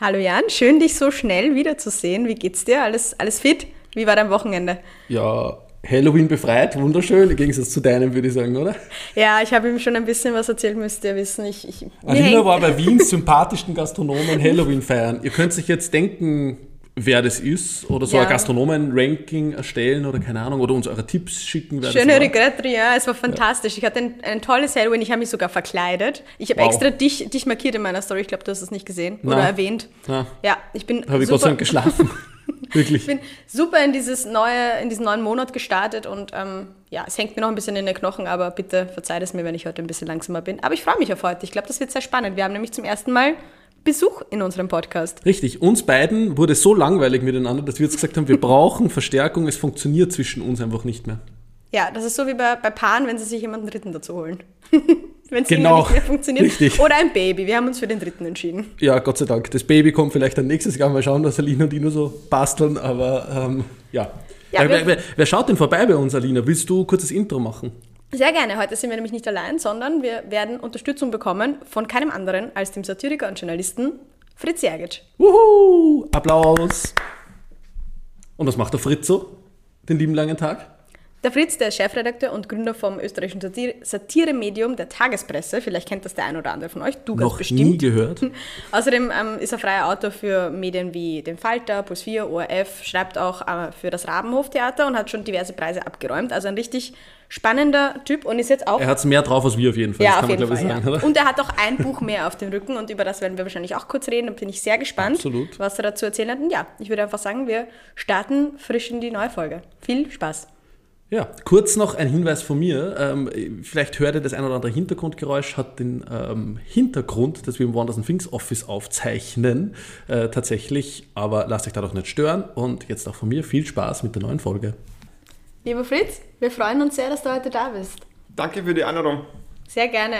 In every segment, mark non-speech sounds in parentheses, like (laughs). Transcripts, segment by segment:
Hallo Jan, schön dich so schnell wiederzusehen. Wie geht's dir? Alles, alles fit? Wie war dein Wochenende? Ja, Halloween befreit, wunderschön, im Gegensatz zu deinem, würde ich sagen, oder? Ja, ich habe ihm schon ein bisschen was erzählt, müsst ihr wissen. Ich, ich, Alina war bei Wiens sympathischsten Gastronomen Halloween feiern. Ihr könnt sich jetzt denken, wer das ist oder so ja. ein Gastronomen-Ranking erstellen oder keine Ahnung oder uns eure Tipps schicken. Schöne Regretterie, ja, es war fantastisch. Ja. Ich hatte ein, ein, tolles Halloween, ich habe mich sogar verkleidet. Ich habe wow. extra dich, dich markiert in meiner Story, ich glaube, du hast es nicht gesehen Na. oder erwähnt. Na. Ja, ich bin Habe ich Gott sei Dank geschlafen. (laughs) Wirklich. Ich bin super in, dieses neue, in diesen neuen Monat gestartet und ähm, ja, es hängt mir noch ein bisschen in den Knochen, aber bitte verzeiht es mir, wenn ich heute ein bisschen langsamer bin. Aber ich freue mich auf heute. Ich glaube, das wird sehr spannend. Wir haben nämlich zum ersten Mal Besuch in unserem Podcast. Richtig, uns beiden wurde so langweilig miteinander, dass wir jetzt gesagt haben, wir brauchen Verstärkung, es funktioniert zwischen uns einfach nicht mehr. Ja, das ist so wie bei, bei Paaren, wenn sie sich jemanden Dritten dazu holen. (laughs) wenn es genau, nicht mehr funktioniert. Richtig. Oder ein Baby. Wir haben uns für den Dritten entschieden. Ja, Gott sei Dank. Das Baby kommt vielleicht dann nächstes Jahr. Mal schauen, dass Alina und nur so basteln. Aber ähm, ja. ja wer, wer, wer, schaut denn vorbei bei uns, Alina? Willst du kurzes Intro machen? Sehr gerne. Heute sind wir nämlich nicht allein, sondern wir werden Unterstützung bekommen von keinem anderen als dem Satiriker und Journalisten Fritz Jergic. Wuhu! Applaus! Und was macht der Fritz so den lieben langen Tag? Der Fritz, der ist Chefredakteur und Gründer vom österreichischen Satire-Medium der Tagespresse. Vielleicht kennt das der ein oder andere von euch. Du ganz Noch bestimmt. nie gehört. (laughs) Außerdem ähm, ist er freier Autor für Medien wie den Falter, Puls 4, ORF, schreibt auch äh, für das Rabenhof-Theater und hat schon diverse Preise abgeräumt. Also ein richtig spannender Typ und ist jetzt auch... Er hat es mehr drauf als wir auf jeden Fall. Ja, auf jeden Fall. Sagen, ja. Und er hat auch ein Buch mehr auf dem Rücken und über das werden wir wahrscheinlich auch kurz reden. Da bin ich sehr gespannt, Absolut. was er dazu erzählen hat. Und ja, ich würde einfach sagen, wir starten frisch in die neue Folge. Viel Spaß. Ja, kurz noch ein Hinweis von mir. Ähm, vielleicht hört ihr das ein oder andere Hintergrundgeräusch, hat den ähm, Hintergrund, dass wir im Wonders Things Office aufzeichnen, äh, tatsächlich. Aber lasst euch dadurch nicht stören. Und jetzt auch von mir viel Spaß mit der neuen Folge. Lieber Fritz, wir freuen uns sehr, dass du heute da bist. Danke für die Einladung. Sehr gerne.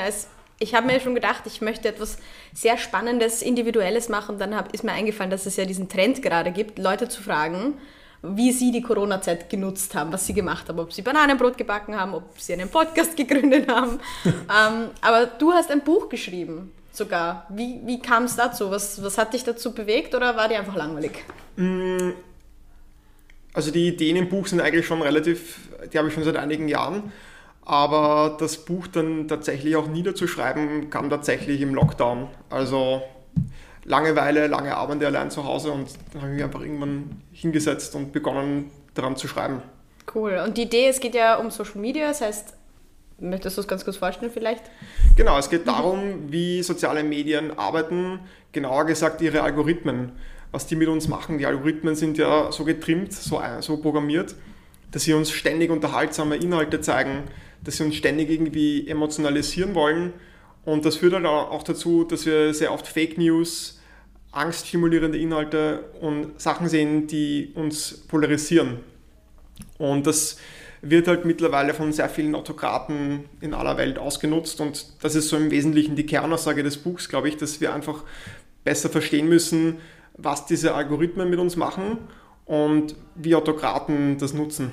Ich habe mir schon gedacht, ich möchte etwas sehr Spannendes, Individuelles machen. Dann ist mir eingefallen, dass es ja diesen Trend gerade gibt, Leute zu fragen, wie sie die Corona-Zeit genutzt haben, was sie gemacht haben, ob sie Bananenbrot gebacken haben, ob sie einen Podcast (laughs) gegründet haben. (laughs) ähm, aber du hast ein Buch geschrieben sogar. Wie, wie kam es dazu? Was, was hat dich dazu bewegt oder war dir einfach langweilig? Mm, also die Ideen im Buch sind eigentlich schon relativ, die habe ich schon seit einigen Jahren. Aber das Buch dann tatsächlich auch niederzuschreiben, kam tatsächlich im Lockdown. Also Langeweile, lange Abende allein zu Hause und dann habe ich mich einfach irgendwann hingesetzt und begonnen daran zu schreiben. Cool. Und die Idee, es geht ja um Social Media, das heißt, möchtest du es ganz kurz vorstellen vielleicht? Genau, es geht darum, wie soziale Medien arbeiten, genauer gesagt ihre Algorithmen, was die mit uns machen. Die Algorithmen sind ja so getrimmt, so, so programmiert, dass sie uns ständig unterhaltsame Inhalte zeigen, dass sie uns ständig irgendwie emotionalisieren wollen. Und das führt dann halt auch dazu, dass wir sehr oft Fake News, angststimulierende Inhalte und Sachen sehen, die uns polarisieren. Und das wird halt mittlerweile von sehr vielen Autokraten in aller Welt ausgenutzt und das ist so im Wesentlichen die Kernaussage des Buchs, glaube ich, dass wir einfach besser verstehen müssen, was diese Algorithmen mit uns machen und wie Autokraten das nutzen.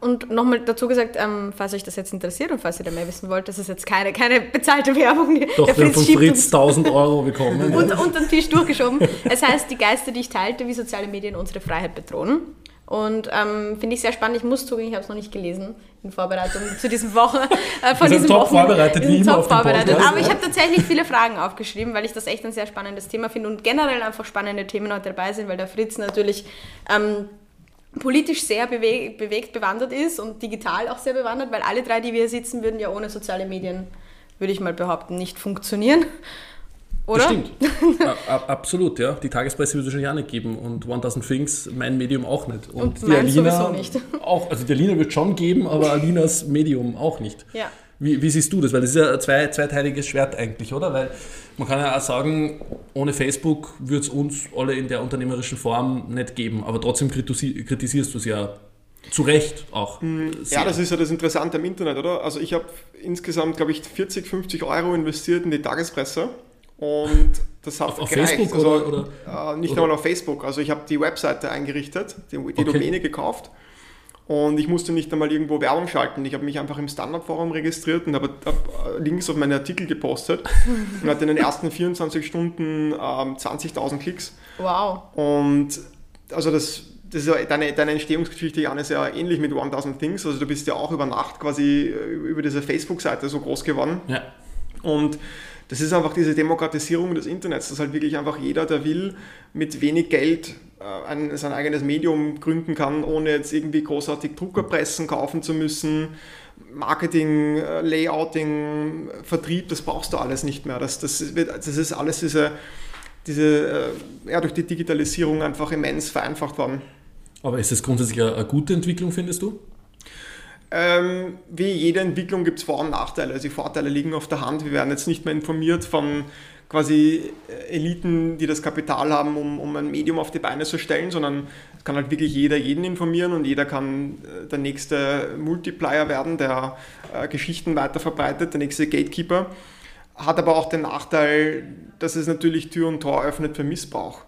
Und nochmal dazu gesagt, ähm, falls euch das jetzt interessiert und falls ihr da mehr wissen wollt, das ist jetzt keine, keine bezahlte Werbung. Doch, der Fritz von Fritz 1000 Euro bekommen. (laughs) und unter den Tisch durchgeschoben. Es heißt, die Geister, die ich teilte, wie soziale Medien unsere Freiheit bedrohen. Und ähm, finde ich sehr spannend. Ich muss zugeben, ich habe es noch nicht gelesen in Vorbereitung zu diesem Woche. Äh, von diesem top Wochen, vorbereitet, wie top vorbereitet. Aber ich habe tatsächlich viele Fragen aufgeschrieben, weil ich das echt ein sehr spannendes Thema finde und generell einfach spannende Themen heute dabei sind, weil der Fritz natürlich ähm, politisch sehr bewegt, bewegt, bewandert ist und digital auch sehr bewandert, weil alle drei, die wir hier sitzen, würden ja ohne soziale Medien, würde ich mal behaupten, nicht funktionieren. Oder? Das stimmt. (laughs) Absolut, ja. Die Tagespresse würde es wahrscheinlich auch nicht geben und 1000 Things, mein Medium auch nicht. Und, und die Alina sowieso nicht. Auch, also die Alina wird schon geben, aber (laughs) Alinas Medium auch nicht. Ja. Wie, wie, siehst du das? Weil das ist ja ein zwei, zweiteiliges Schwert eigentlich, oder? Weil man kann ja auch sagen, ohne Facebook würde es uns alle in der unternehmerischen Form nicht geben, aber trotzdem kritisierst du es ja zu Recht auch. Mm, sehr. Ja, das ist ja das Interessante am Internet, oder? Also ich habe insgesamt, glaube ich, 40, 50 Euro investiert in die Tagespresse und das hat auf, auf Facebook also, oder, oder? Äh, nicht oder? nur auf Facebook. Also ich habe die Webseite eingerichtet, die, die okay. Domäne gekauft Und ich musste nicht einmal irgendwo Werbung schalten. Ich habe mich einfach im Standardforum registriert und habe hab Links auf meine Artikel gepostet und hatte in den ersten (laughs) 24 Stunden ähm, 20.000 Klicks. Wow. Und also das, das ist ja deine, deine Entstehungsgeschichte, Jan, ist ja ähnlich mit 1000 Things. Also du bist ja auch über Nacht quasi über diese Facebook-Seite so groß geworden. Ja. Und das ist einfach diese Demokratisierung des Internets, dass halt wirklich einfach jeder, der will, mit wenig Geld äh, ein, sein eigenes Medium gründen kann, ohne jetzt irgendwie großartig Druckerpressen kaufen zu müssen. Marketing, äh, Layouting, Vertrieb, das brauchst du alles nicht mehr. Das, das, wird, das ist alles diese, diese, äh, ja, durch die Digitalisierung einfach immens vereinfacht worden. Aber ist das grundsätzlich eine, eine gute Entwicklung, findest du? Ähm, wie jede Entwicklung gibt es Vor- und Nachteile. Also die Vorteile liegen auf der Hand. Wir werden jetzt nicht mehr informiert von quasi äh, Eliten, die das Kapital haben, um, um ein Medium auf die Beine zu stellen, sondern es kann halt wirklich jeder jeden informieren und jeder kann äh, der nächste Multiplier werden, der äh, Geschichten weiter verbreitet, der nächste Gatekeeper. Hat aber auch den Nachteil, dass es natürlich Tür und Tor öffnet für Missbrauch.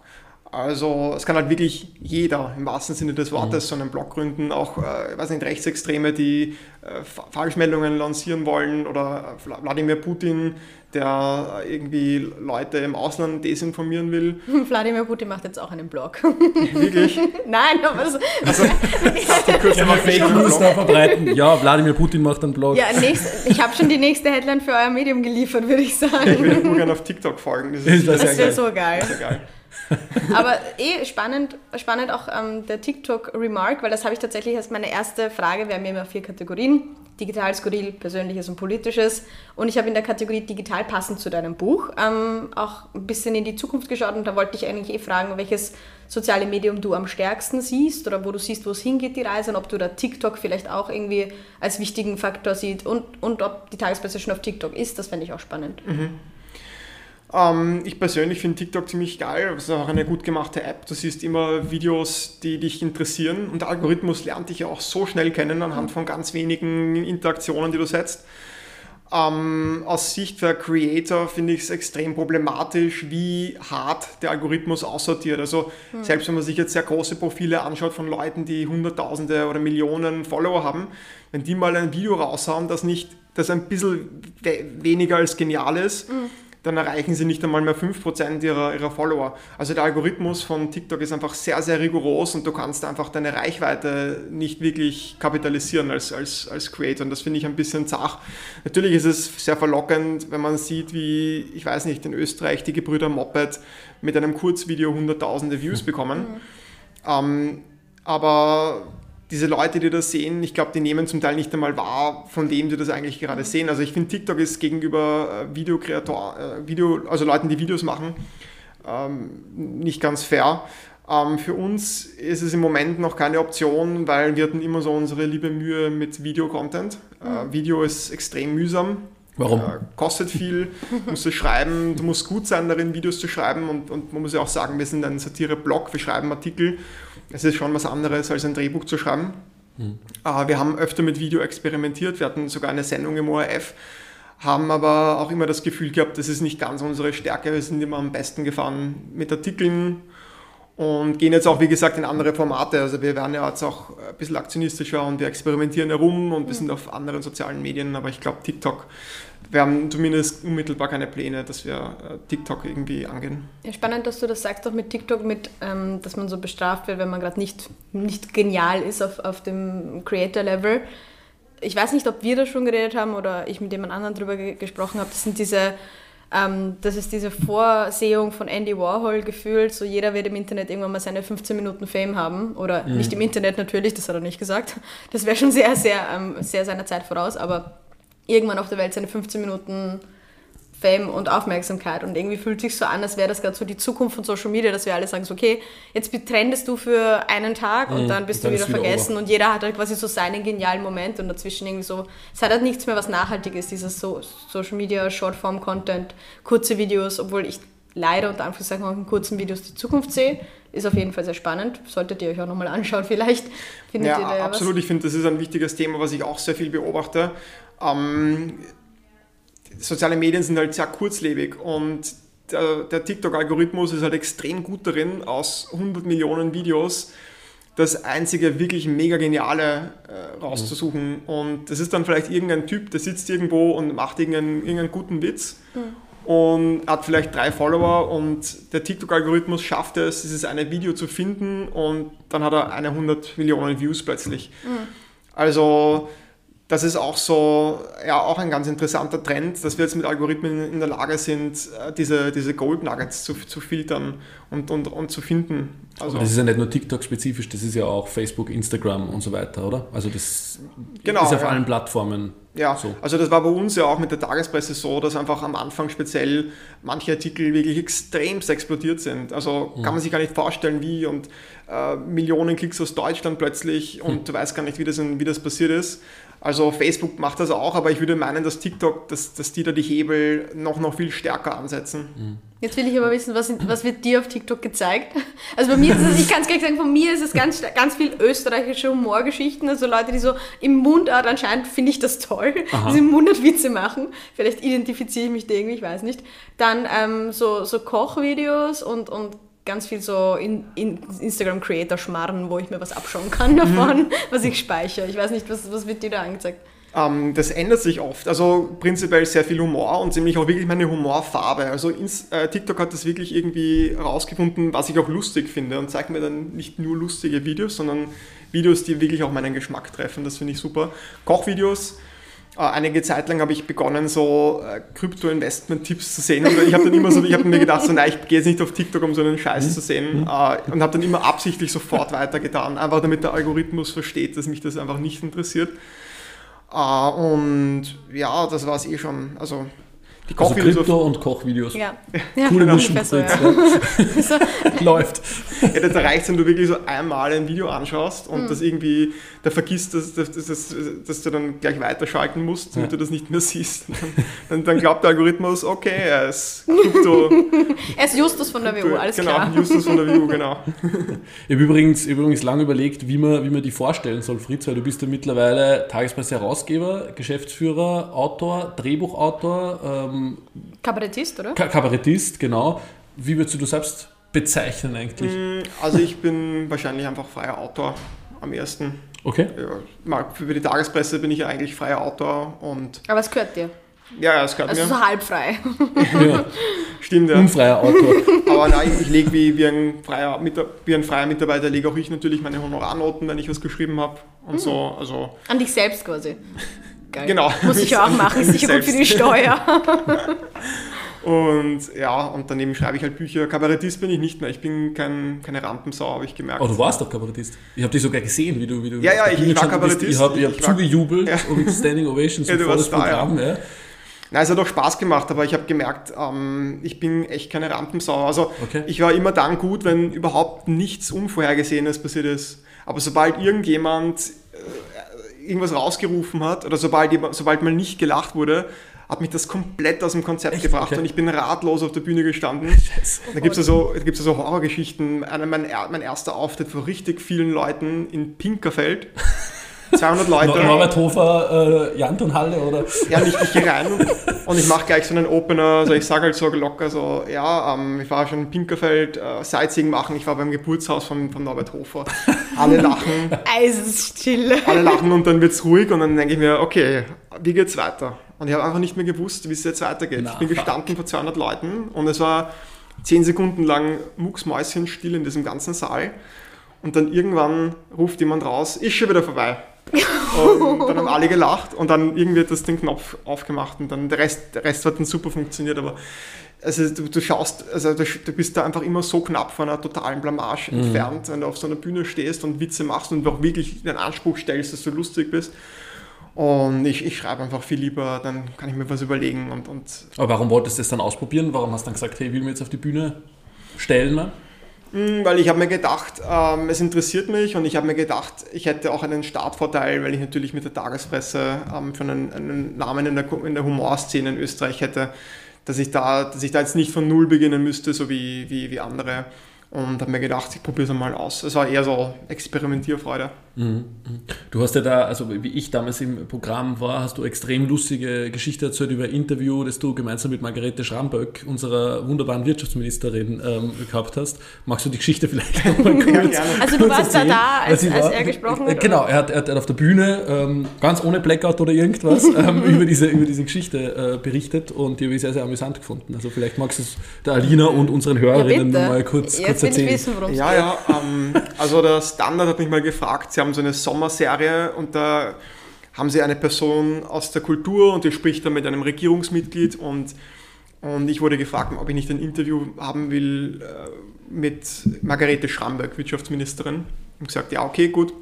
Also es kann halt wirklich jeder im wahrsten Sinne des Wortes mhm. so einen Blog gründen, auch äh, weiß nicht, Rechtsextreme, die äh, Falschmeldungen lancieren wollen oder Wladimir Putin, der irgendwie Leute im Ausland desinformieren will. (laughs) Wladimir Putin macht jetzt auch einen Blog. Wirklich? (laughs) Nein, aber so. Also, kurz ja, Fake News da verbreiten. Ja, Wladimir Putin macht einen Blog. Ja, nächst, ich habe schon die nächste Headline für euer Medium geliefert, würde ich sagen. Ich würde nur gerne auf TikTok folgen. Das, ist, das, das wäre so geil. Das geil. (laughs) Aber eh spannend, spannend auch ähm, der TikTok-Remark, weil das habe ich tatsächlich als meine erste Frage. Wir haben ja immer vier Kategorien: digital, skurril, persönliches und politisches. Und ich habe in der Kategorie digital passend zu deinem Buch ähm, auch ein bisschen in die Zukunft geschaut und da wollte ich eigentlich eh fragen, welches soziale Medium du am stärksten siehst oder wo du siehst, wo es hingeht, die Reise und ob du da TikTok vielleicht auch irgendwie als wichtigen Faktor siehst und, und ob die Tagespresse schon auf TikTok ist. Das fände ich auch spannend. Mhm. Ähm, ich persönlich finde TikTok ziemlich geil. Es ist auch eine gut gemachte App. Du siehst immer Videos, die dich interessieren. Und der Algorithmus lernt dich ja auch so schnell kennen anhand von ganz wenigen Interaktionen, die du setzt. Ähm, aus Sicht der Creator finde ich es extrem problematisch, wie hart der Algorithmus aussortiert. Also mhm. selbst wenn man sich jetzt sehr große Profile anschaut von Leuten, die Hunderttausende oder Millionen Follower haben, wenn die mal ein Video raushauen, das nicht, das ein bisschen we weniger als genial ist, mhm dann erreichen sie nicht einmal mehr 5% ihrer, ihrer Follower. Also der Algorithmus von TikTok ist einfach sehr, sehr rigoros und du kannst einfach deine Reichweite nicht wirklich kapitalisieren als, als, als Creator und das finde ich ein bisschen zach. Natürlich ist es sehr verlockend, wenn man sieht, wie, ich weiß nicht, in Österreich die Gebrüder Moped mit einem Kurzvideo hunderttausende Views mhm. bekommen. Mhm. Ähm, aber diese Leute, die das sehen, ich glaube, die nehmen zum Teil nicht einmal wahr, von dem die das eigentlich gerade sehen. Also ich finde, TikTok ist gegenüber äh, Videokreator, äh, Video, also Leuten, die Videos machen, ähm, nicht ganz fair. Ähm, für uns ist es im Moment noch keine Option, weil wir hatten immer so unsere liebe Mühe mit Videocontent. Äh, mhm. Äh, Video ist extrem mühsam. Warum? Äh, kostet viel, musst du schreiben, du musst gut sein darin, Videos zu schreiben und, und man muss ja auch sagen, wir sind ein Satire-Blog, wir schreiben Artikel es ist schon was anderes, als ein Drehbuch zu schreiben. Mhm. Wir haben öfter mit Video experimentiert. Wir hatten sogar eine Sendung im ORF, haben aber auch immer das Gefühl gehabt, das ist nicht ganz unsere Stärke. Wir sind immer am besten gefahren mit Artikeln und gehen jetzt auch, wie gesagt, in andere Formate. Also wir werden ja jetzt auch ein bisschen aktionistischer und wir experimentieren herum und wir sind auf anderen sozialen Medien, aber ich glaube, TikTok wir haben zumindest unmittelbar keine Pläne, dass wir äh, TikTok irgendwie angehen. Ja, spannend, dass du das sagst, auch mit TikTok, mit, ähm, dass man so bestraft wird, wenn man gerade nicht, nicht genial ist auf, auf dem Creator-Level. Ich weiß nicht, ob wir da schon geredet haben oder ich mit jemand anderem darüber ge gesprochen habe. Das sind diese, ähm, das ist diese Vorsehung von Andy Warhol gefühlt, so jeder wird im Internet irgendwann mal seine 15 Minuten Fame haben. Oder mhm. nicht im Internet natürlich, das hat er nicht gesagt. Das wäre schon sehr, sehr, ähm, sehr seiner Zeit voraus, aber irgendwann auf der Welt seine 15 Minuten Fame und Aufmerksamkeit. Und irgendwie fühlt sich so an, als wäre das gerade so die Zukunft von Social Media, dass wir alle sagen, so, okay, jetzt trendest du für einen Tag und mhm, dann bist und dann du wieder, wieder vergessen. Over. Und jeder hat halt quasi so seinen genialen Moment und dazwischen irgendwie so, es hat halt nichts mehr, was nachhaltig ist, dieses so Social Media, Shortform-Content, kurze Videos, obwohl ich leider unter Anführungszeichen auch in kurzen Videos die Zukunft sehe. Ist auf jeden Fall sehr spannend. Solltet ihr euch auch nochmal anschauen, (laughs) vielleicht findet ja, ihr da ja absolut. Was. Ich finde, das ist ein wichtiges Thema, was ich auch sehr viel beobachte. Ähm, soziale Medien sind halt sehr kurzlebig und der, der TikTok-Algorithmus ist halt extrem gut darin, aus 100 Millionen Videos das einzige wirklich mega geniale äh, rauszusuchen. Mhm. Und das ist dann vielleicht irgendein Typ, der sitzt irgendwo und macht irgendeinen, irgendeinen guten Witz. Mhm und hat vielleicht drei Follower und der TikTok-Algorithmus schafft es, dieses eine Video zu finden und dann hat er eine 100 Millionen Views plötzlich. Mhm. Also das ist auch so, ja, auch ein ganz interessanter Trend, dass wir jetzt mit Algorithmen in der Lage sind, äh, diese, diese Gold Nuggets zu, zu filtern und, und, und zu finden. Also Aber das ist ja nicht nur TikTok-spezifisch, das ist ja auch Facebook, Instagram und so weiter, oder? Also das genau, ist auf ja. allen Plattformen ja, so. also das war bei uns ja auch mit der Tagespresse so, dass einfach am Anfang speziell manche Artikel wirklich extremst explodiert sind. Also mhm. kann man sich gar nicht vorstellen, wie und äh, Millionen Klicks aus Deutschland plötzlich und mhm. du weißt gar nicht, wie das, wie das passiert ist. Also Facebook macht das auch, aber ich würde meinen, dass TikTok, dass, dass die da die Hebel noch, noch viel stärker ansetzen. Mhm. Jetzt will ich aber wissen, was, was wird dir auf TikTok gezeigt? Also bei mir ist es, ich kann es gleich sagen, von mir ist es ganz, ganz viel österreichische Humorgeschichten, also Leute, die so im Mundart anscheinend finde ich das toll, Aha. die im Mundart Witze machen. Vielleicht identifiziere ich mich da irgendwie, ich weiß nicht. Dann ähm, so, so Kochvideos und, und ganz viel so in, in Instagram-Creator-Schmarren, wo ich mir was abschauen kann davon, mhm. (laughs) was ich speichere. Ich weiß nicht, was, was wird dir da angezeigt? Ähm, das ändert sich oft. Also prinzipiell sehr viel Humor und ziemlich auch wirklich meine Humorfarbe. Also ins, äh, TikTok hat das wirklich irgendwie herausgefunden, was ich auch lustig finde und zeigt mir dann nicht nur lustige Videos, sondern Videos, die wirklich auch meinen Geschmack treffen. Das finde ich super. Kochvideos einige Zeit lang habe ich begonnen, so äh, Krypto-Investment-Tipps zu sehen. Und ich habe dann immer so, ich habe mir gedacht, so, nein, ich gehe jetzt nicht auf TikTok, um so einen Scheiß mhm. zu sehen. Mhm. Äh, und habe dann immer absichtlich sofort weitergetan, einfach damit der Algorithmus versteht, dass mich das einfach nicht interessiert. und ja, das war es eh schon. Also die also Krypto und Kochvideos. Ja. ja Coole genau. Mischung. So, ja. (laughs) so. (laughs) Läuft. Ja, das reicht, wenn du wirklich so einmal ein Video anschaust und mhm. das irgendwie, da vergisst, dass, dass, dass, dass, du dann gleich weiterschalten musst, damit ja. du das nicht mehr siehst. (laughs) Dann, dann, glaubt der Algorithmus, okay, er ist Krypto. er ist Justus von der WU, alles genau, klar. Genau, Justus von der WU, genau. Ich habe übrigens, übrigens lange überlegt, wie man, wie man die vorstellen soll, Fritz, weil du bist ja mittlerweile Tagespresse-Herausgeber, Geschäftsführer, Autor, Drehbuchautor, ähm, ähm, Kabarettist, oder? Ka Kabarettist, genau. Wie würdest du selbst bezeichnen eigentlich? Mm, also ich bin wahrscheinlich einfach freier Autor am ersten. Okay. Ja, für die Tagespresse bin ich ja eigentlich freier Autor und. Aber es gehört dir. Ja, ja, es gehört also mir. Also so halb frei. ja. (laughs) Stimmt, ja. Unfreier Autor. Aber nein, ich lege wie, wie, ein freier, wie ein freier Mitarbeiter, lege auch ich natürlich meine Honorarnoten, wenn ich was geschrieben habe und mhm. so. Also An dich selbst quasi. Geil. Genau. Muss ich auch machen, ist sicher gut für die Steuer. (laughs) und ja, und daneben schreibe ich halt Bücher. Kabarettist bin ich nicht mehr. Ich bin kein, keine Rampensau, habe ich gemerkt. Oh, du warst doch Kabarettist. Ich habe dich sogar gesehen, wie du. Wie du ja, ja, ich, ich war Kabarettist. Ich habe hab zugejubelt ja. und Standing Ovations (laughs) ja, vor das da, Programm. Ja. Ja. Nein, es hat auch Spaß gemacht, aber ich habe gemerkt, ähm, ich bin echt keine Rampensau. Also okay. ich war immer dann gut, wenn überhaupt nichts Unvorhergesehenes passiert ist. Aber sobald irgendjemand irgendwas rausgerufen hat oder sobald, sobald mal nicht gelacht wurde, hat mich das komplett aus dem Konzept Echt? gebracht okay. und ich bin ratlos auf der Bühne gestanden. (laughs) Da gibt es so, so Horrorgeschichten. Mein, mein erster Auftritt vor richtig vielen Leuten in Pinkerfeld. 200 Leute. Norbert Hofer, äh, Jantonhalle oder? Ja, nicht, ich gehe rein und ich mache gleich so einen Opener. Also ich sage halt so locker so, ja, ähm, ich war schon in Pinkerfeld äh, Sightseeing machen, ich war beim Geburtshaus von, von Norbert Hofer. Alle lachen. Eisesstille. Alle lachen und dann wird es ruhig und dann denke ich mir, okay, wie geht's weiter? Und ich habe einfach nicht mehr gewusst, wie es jetzt weitergeht. Na, ich bin gestanden vor 200 Leuten und es war 10 Sekunden lang mucksmäuschenstill in diesem ganzen Saal. Und dann irgendwann ruft jemand raus, ist schon wieder vorbei. Und dann haben alle gelacht und dann irgendwie hat das den Knopf aufgemacht und dann der Rest, der Rest hat dann super funktioniert, aber also du, du schaust, also du, du, bist da einfach immer so knapp von einer totalen Blamage mhm. entfernt, wenn du auf so einer Bühne stehst und Witze machst und auch wirklich den Anspruch stellst, dass du lustig bist. Und ich, ich schreibe einfach viel lieber, dann kann ich mir was überlegen. Und, und Aber warum wolltest du das dann ausprobieren? Warum hast du dann gesagt, hey, will mir jetzt auf die Bühne stellen? Ne? Hm, weil ich habe mir gedacht, ähm, es interessiert mich und ich habe mir gedacht, ich hätte auch einen Startvorteil, weil ich natürlich mit der Tagespresse ähm, schon einen, einen Namen in der, in der Humorszene in Österreich hätte, dass ich, da, dass ich da jetzt nicht von Null beginnen müsste, so wie, wie, wie andere. Und habe mir gedacht, ich probiere es einmal aus. Es war eher so Experimentierfreude. Mhm. Du hast ja da, also wie ich damals im Programm war, hast du extrem lustige Geschichte erzählt über ein Interview, das du gemeinsam mit Margarete Schramböck, unserer wunderbaren Wirtschaftsministerin, ähm, gehabt hast. Magst du die Geschichte vielleicht nochmal (laughs) kurz? ja, also du warst erzählen? da da, als, als er gesprochen hat? Genau, er hat, er hat auf der Bühne ähm, ganz ohne Blackout oder irgendwas (laughs) ähm, über, diese, über diese Geschichte äh, berichtet und die habe ich sehr, sehr amüsant gefunden. Also vielleicht magst du es der Alina und unseren Hörerinnen ja, mal kurz, kurz erzählen. Wissen, ja, ja, ähm, also der Standard hat mich mal gefragt, sie haben so eine Sommerserie und da haben sie eine Person aus der Kultur und die spricht dann mit einem Regierungsmitglied und, und ich wurde gefragt, ob ich nicht ein Interview haben will äh, mit Margarete Schramberg, Wirtschaftsministerin. Und gesagt, ja, okay, gut.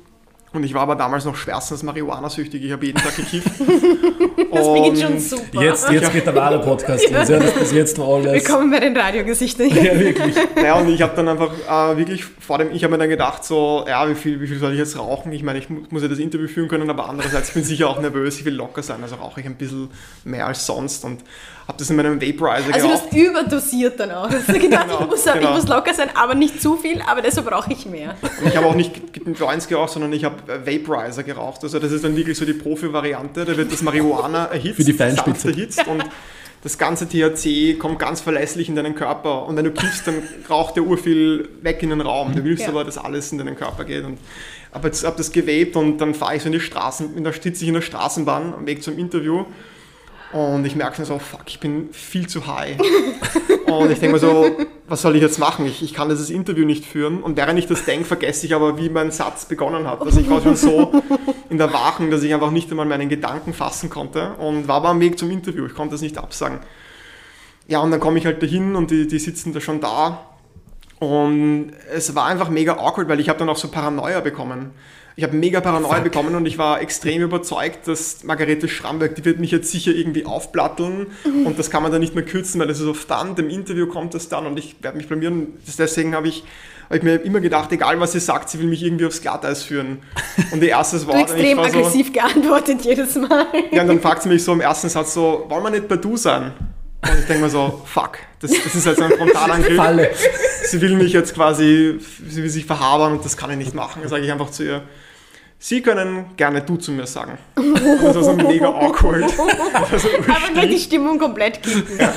Und ich war aber damals noch schwerstens Marihuana-süchtig. Ich habe jeden Tag gekifft. (laughs) das beginnt schon super. Jetzt, jetzt geht der wahre Podcast (laughs) los. Ja, das bis jetzt alles. Willkommen bei den Radiogesichtern. ja, wirklich. Naja, und ich habe dann einfach äh, wirklich vor dem, ich habe mir dann gedacht, so, ja, wie viel, wie viel soll ich jetzt rauchen? Ich meine, ich muss ja das Interview führen können, aber andererseits ich bin sicher auch nervös, ich will locker sein, also rauche ich ein bisschen mehr als sonst. Und habe das in meinem Vaporizer Also du hast überdosiert dann auch. Du hast gedacht, genau, ich, muss, genau. ich muss locker sein, aber nicht zu viel, aber deshalb brauche ich mehr. Und ich habe auch nicht Joints geraucht, sondern ich habe Vaporizer geraucht. Also das ist dann wirklich so die Profi-Variante. Da wird das Marihuana (laughs) erhitzt, Für die Feinspitze. erhitzt und das ganze THC kommt ganz verlässlich in deinen Körper. Und wenn du kiffst, dann raucht der urviel weg in den Raum. Du willst ja. aber, dass alles in deinen Körper geht. Und habe hab das gewebt und dann fahre ich so in die Straßen, in der, sitze ich in der Straßenbahn am Weg zum Interview und ich merke schon so, fuck, ich bin viel zu high. (laughs) und ich denke mir so, was soll ich jetzt machen? Ich, ich kann dieses Interview nicht führen. Und während ich das denke, vergesse ich aber, wie mein Satz begonnen hat. Also ich war schon so in der Wachen, dass ich einfach nicht einmal meinen Gedanken fassen konnte und war aber am Weg zum Interview. Ich konnte es nicht absagen. Ja, und dann komme ich halt dahin und die, die sitzen da schon da. Und es war einfach mega awkward, weil ich habe dann auch so Paranoia bekommen ich habe mega Paranoia Fuck. bekommen und ich war extrem überzeugt, dass Margarete Schramberg, die wird mich jetzt sicher irgendwie aufplatteln mhm. und das kann man dann nicht mehr kürzen, weil das ist auf dann, im Interview kommt das dann und ich werde mich blamieren. Deswegen habe ich, hab ich mir immer gedacht, egal was sie sagt, sie will mich irgendwie aufs Glatteis führen. Und ihr erstes (laughs) Wort... Du extrem aggressiv so, geantwortet jedes Mal. Ja, und dann fragt sie mich so im ersten Satz so, wollen wir nicht bei du sein? Und ich denke mir so, fuck, das, das ist jetzt ein Frontalangriff. (laughs) Falle. Sie will mich jetzt quasi, sie will sich verhabern und das kann ich nicht machen. Dann sage ich einfach zu ihr, Sie können gerne du zu mir sagen. Das war so mega awkward. (laughs) So Aber nicht die Stimmung komplett kippen. Ja.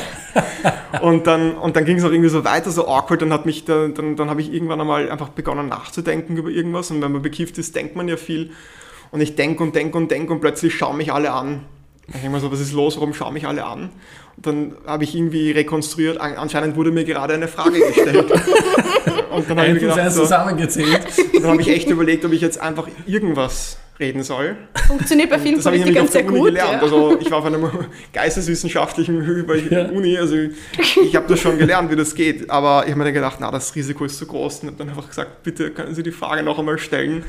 Und dann, und dann ging es auch irgendwie so weiter, so awkward. Dann, hat mich da, dann, dann habe ich irgendwann einmal einfach begonnen nachzudenken über irgendwas. Und wenn man bekifft ist, denkt man ja viel. Und ich denke und denke und denke und plötzlich schauen mich alle an. Ich denke mir so, was ist los, warum schauen mich alle an? Dann habe ich irgendwie rekonstruiert, anscheinend wurde mir gerade eine Frage gestellt. (laughs) und dann habe ich gedacht, so, zusammengezählt. Und dann habe ich echt überlegt, ob ich jetzt einfach irgendwas reden soll. Funktioniert bei vielen Politikern sehr gut. Gelernt. Ja. Also ich war auf einem geisteswissenschaftlichen (laughs) ja. Uni, also ich habe das schon gelernt, wie das geht. Aber ich habe mir dann gedacht, na, das Risiko ist zu groß und habe dann einfach gesagt, bitte können Sie die Frage noch einmal stellen,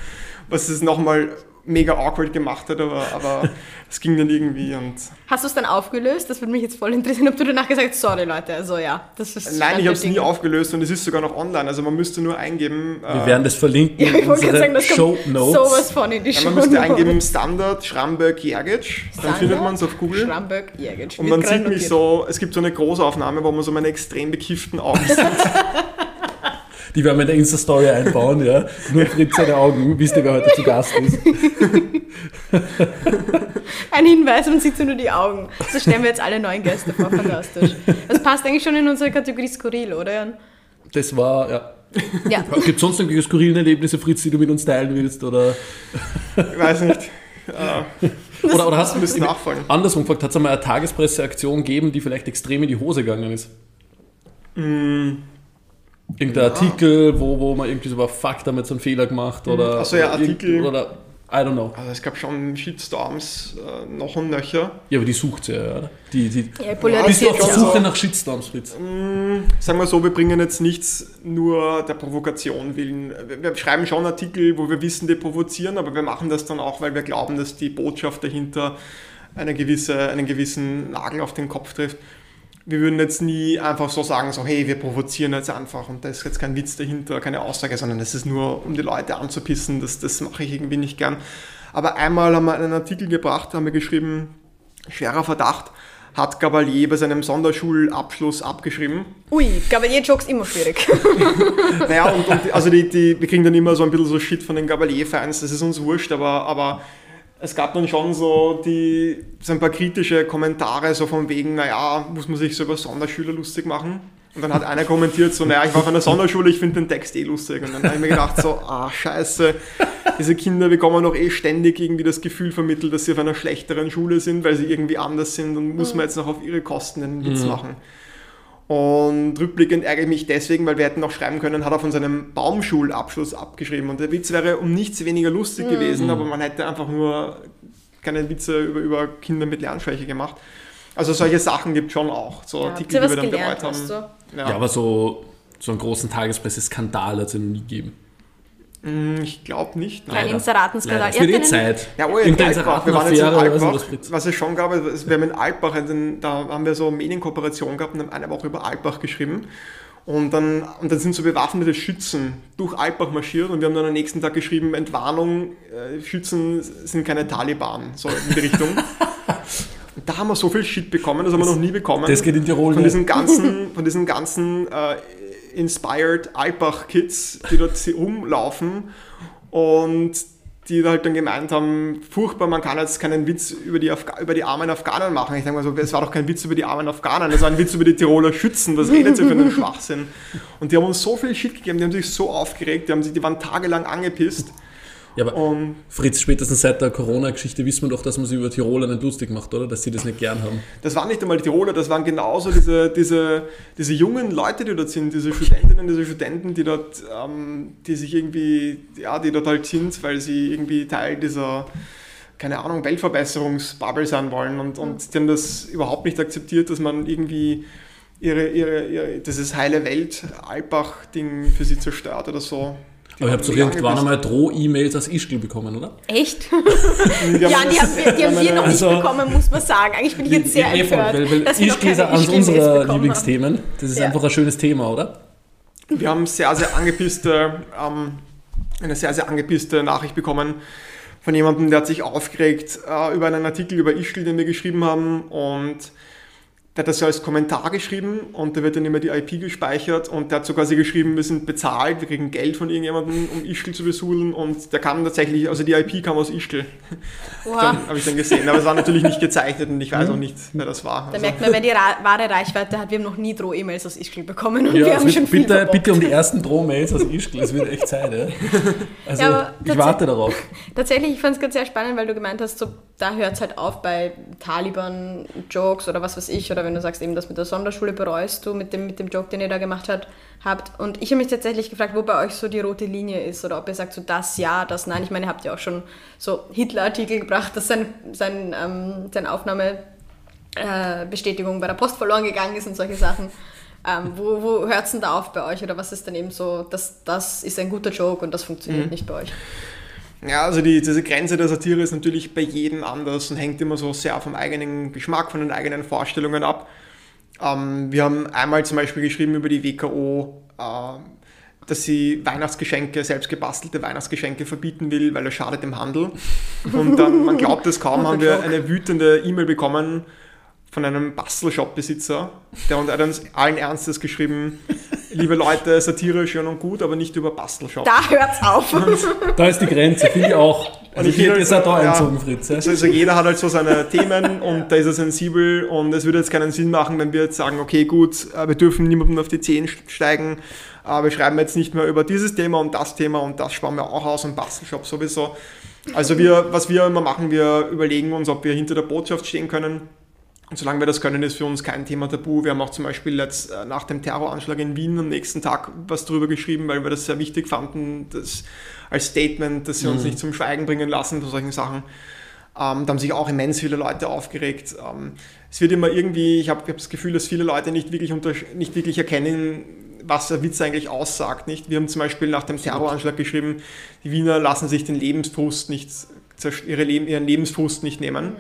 was es nochmal mega awkward gemacht hat, aber, aber (laughs) es ging dann irgendwie und... Hast du es dann aufgelöst? Das würde mich jetzt voll interessieren, ob du danach gesagt hast, sorry Leute, also ja, das ist... Nein, ich habe es nie aufgelöst und es ist sogar noch online, also man müsste nur eingeben... Wir äh, werden das verlinken ja, in unsere Show Notes. sowas von in die ja, Man müsste eingeben Standard Schramberg Jergic, dann findet man es auf Google. Schramberg Jergic. Und man sieht mich so, es gibt so eine Großaufnahme, wo man so meine extrem bekifften Augen sieht. (laughs) Die werden wir in der Insta-Story einbauen, ja. Nur Fritz seine Augen, wisst ihr, wer heute zu Gast ist. (laughs) Ein Hinweis, man sieht so nur die Augen. So stellen wir jetzt alle neuen Gäste vor, fantastisch. Das passt eigentlich schon in unsere Kategorie Skurril, oder Jan? Das war, ja. ja. (laughs) Gibt es sonst irgendwelche skurrilen Erlebnisse, Fritz, die du mit uns teilen willst? Oder? Ich weiß nicht. (laughs) oder, oder hast du das nachfallen. andersrum gefragt, hat es einmal eine Tagespresseaktion gegeben, die vielleicht extrem in die Hose gegangen ist? Mm. Irgendein ja. Artikel, wo, wo man irgendwie so war, fuck, damit so einen Fehler gemacht oder. Achso, ja, Artikel. Oder I don't know. Also es gab schon Shitstorms äh, noch und nöcher. Ja, aber die sucht ja, ja. Die, die, ja, bist du auf der Suche nach Shitstorms, Fritz? Mm, sagen wir so, wir bringen jetzt nichts nur der Provokation willen. Wir, wir schreiben schon Artikel, wo wir wissen, die provozieren, aber wir machen das dann auch, weil wir glauben, dass die Botschaft dahinter eine gewisse, einen gewissen Nagel auf den Kopf trifft wir würden jetzt nie einfach so sagen, so hey, wir provozieren jetzt einfach und da ist jetzt kein Witz dahinter, keine Aussage, sondern das ist nur, um die Leute anzupissen, das, das mache ich irgendwie nicht gern. Aber einmal haben wir einen Artikel gebracht, haben wir geschrieben, schwerer Verdacht, hat Gabalier bei seinem Sonderschulabschluss abgeschrieben. Ui, Gabalier-Jokes immer schwierig. (laughs) Naja, und, und also die, die, wir kriegen dann immer so ein bisschen so Shit von den Gabalier-Fans, das ist uns wurscht, aber, aber es gab dann schon so, die, so ein paar kritische Kommentare, so von wegen, naja, muss man sich so über Sonderschüler lustig machen? Und dann hat einer kommentiert so, naja, ich war auf einer Sonderschule, ich finde den Text eh lustig. Und dann habe ich mir gedacht so, ah, scheiße, diese Kinder bekommen doch eh ständig irgendwie das Gefühl vermittelt, dass sie auf einer schlechteren Schule sind, weil sie irgendwie anders sind und muss man jetzt noch auf ihre Kosten einen Witz machen. Und rückblickend ärgere ich mich deswegen, weil wir hätten noch schreiben können, hat er von seinem Baumschulabschluss abgeschrieben. Und der Witz wäre um nichts weniger lustig gewesen, aber man hätte einfach nur keine Witze über, über Kinder mit Lernschwäche gemacht. Also solche Sachen gibt es schon auch. So Ja, Artikel, die wir dann bereut haben. Ja. Ja, aber so, so einen großen Tagespresse-Skandal hat es ja noch nie gegeben. Hm, ich glaube nicht. Kein Nein. Inseratenskandal. Habt einen- Zeit. Ja, oh in Altbach. Wir waren jetzt in Altbach. was? Was es schon gab, ist, wir haben in Altbach, in- da haben wir so Medienkooperation gehabt und haben eine Woche über Altbach geschrieben. Und dann, und dann sind so bewaffnete Schützen durch Altbach marschiert und wir haben dann am nächsten Tag geschrieben, Entwarnung, äh, Schützen sind keine Taliban, so in die Richtung. Und (laughs) da haben wir so viel Shit bekommen, das haben wir noch nie bekommen. Das geht in Tirol von diesen ganzen, (laughs) von diesen ganzen äh, inspired Altbach-Kids, die dort rumlaufen und die halt dann gemeint haben, furchtbar, man kann jetzt keinen Witz über die, Afga über die armen Afghanen machen. Ich denke mal so, es war doch kein Witz über die armen Afghanen, das war ein Witz über die Tiroler Schützen, was redet ihr für einen (laughs) Schwachsinn? Und die haben uns so viel Shit gegeben, die haben sich so aufgeregt, die, haben sich, die waren tagelang angepisst. Ja, aber Und Fritz, spätestens seit der Corona-Geschichte wissen wir doch, dass man sich über Tiroler nicht lustig macht, oder? Dass sie das nicht gern haben. das waren nicht einmal die Tiroler, das waren genauso diese, diese, diese jungen Leute, die dort sind, diese Studentinnen, diese Studenten, die dort, ähm, die sich irgendwie, ja, die dort halt sind, weil sie irgendwie Teil dieser, keine Ahnung, Weltverbesserungsbubble sein wollen und, und die haben das überhaupt nicht akzeptiert, dass man irgendwie ihre, ihre, ihre dieses heile Welt-Alpbach-Ding für sie zerstört oder so. Die Aber ihr waren habt doch irgendwann einmal Droh-E-Mails aus Ischgl bekommen, oder? Echt? (laughs) Die Ja, haben- die haben wir, die haben wir noch nicht Also- bekommen, muss man sagen. Eigentlich bin ich jetzt sehr Eh empört, weil, weil dass wir noch Ischgl ist eines unserer Lieblingsthemen. Das ist Ja. einfach ein schönes Thema, oder? Wir haben sehr, sehr angepisste, ähm, eine sehr, sehr angepisste Nachricht bekommen von jemandem, der hat sich aufgeregt äh, über einen Artikel über Ischgl, den wir geschrieben haben und der hat das so als Kommentar geschrieben und da wird dann immer die IP gespeichert und der hat so quasi geschrieben, wir sind bezahlt, wir kriegen Geld von irgendjemandem, um Ischgl zu besudeln und der kam tatsächlich, also die IP kam aus Ischgl, Wow. (laughs) habe ich dann gesehen, aber es war natürlich nicht gezeichnet und ich weiß auch nicht, wer das war. Da Also, merkt man, wer die wahre Reichweite hat. Wir haben noch nie Droh-E-Mails aus Ischgl bekommen und Ja, wir haben wird schon bitte, verbockt. bitte um die ersten Droh-Mails aus Ischgl. Es wird echt Zeit, ja. (laughs) Also, Ja, ich warte darauf. (laughs) Tatsächlich, ich fand es ganz sehr spannend, weil du gemeint hast, so, da hört es halt auf bei Taliban-Jokes oder was weiß ich, oder wenn du sagst, eben das mit der Sonderschule bereust du mit dem, mit dem Joke, den ihr da gemacht hat, habt. Und ich habe mich tatsächlich gefragt, wo bei euch so die rote Linie ist oder ob ihr sagt, so das ja, das nein. Ich meine, ihr habt ja auch schon so Hitler-Artikel gebracht, dass sein, sein, ähm, seine Aufnahme äh, bei der Post verloren gegangen ist und solche Sachen. Ähm, wo wo hört es denn da auf bei euch? Oder was ist dann eben so, dass das ist ein guter Joke und das funktioniert nicht bei euch? Ja, also die, diese Grenze der Satire ist natürlich bei jedem anders und hängt immer so sehr vom eigenen Geschmack, von den eigenen Vorstellungen ab. Ähm, wir haben einmal zum Beispiel geschrieben über die WKO, ähm, dass sie Weihnachtsgeschenke, selbst gebastelte Weihnachtsgeschenke verbieten will, weil das schadet dem Handel. Und dann, man glaubt es kaum, haben wir eine wütende E-Mail bekommen von einem Bastelshop-Besitzer, der uns allen Ernstes geschrieben, liebe Leute, Satire ist schön und gut, aber nicht über Bastelshop. Da hört's auf. Da ist die Grenze, finde ich auch. Also ich ich hätte jetzt auch da ja. einzogen, Fritz. Ja. Also, jeder hat halt so seine Themen und da ist er sensibel und es würde jetzt keinen Sinn machen, wenn wir jetzt sagen, okay gut, äh, wir dürfen niemandem auf die Zehen steigen, äh, wir schreiben jetzt nicht mehr über dieses Thema und das Thema und das sparen wir auch aus und Bastelshop sowieso. Also wir, was wir immer machen, wir überlegen uns, ob wir hinter der Botschaft stehen können. Und solange wir das können, ist für uns kein Thema tabu. Wir haben auch zum Beispiel jetzt äh, nach dem Terroranschlag in Wien am nächsten Tag was drüber geschrieben, weil wir das sehr wichtig fanden, das als Statement, dass sie uns nicht zum Schweigen bringen lassen von solchen Sachen. Ähm, da haben sich auch immens viele Leute aufgeregt. Ähm, es wird immer irgendwie, ich habe hab das Gefühl, dass viele Leute nicht wirklich, unter, nicht wirklich erkennen, was der Witz eigentlich aussagt. Nicht? Wir haben zum Beispiel nach dem Terroranschlag geschrieben, die Wiener lassen sich den Lebensfrust nicht, ihre Leben, ihren Lebensfrust nicht nehmen.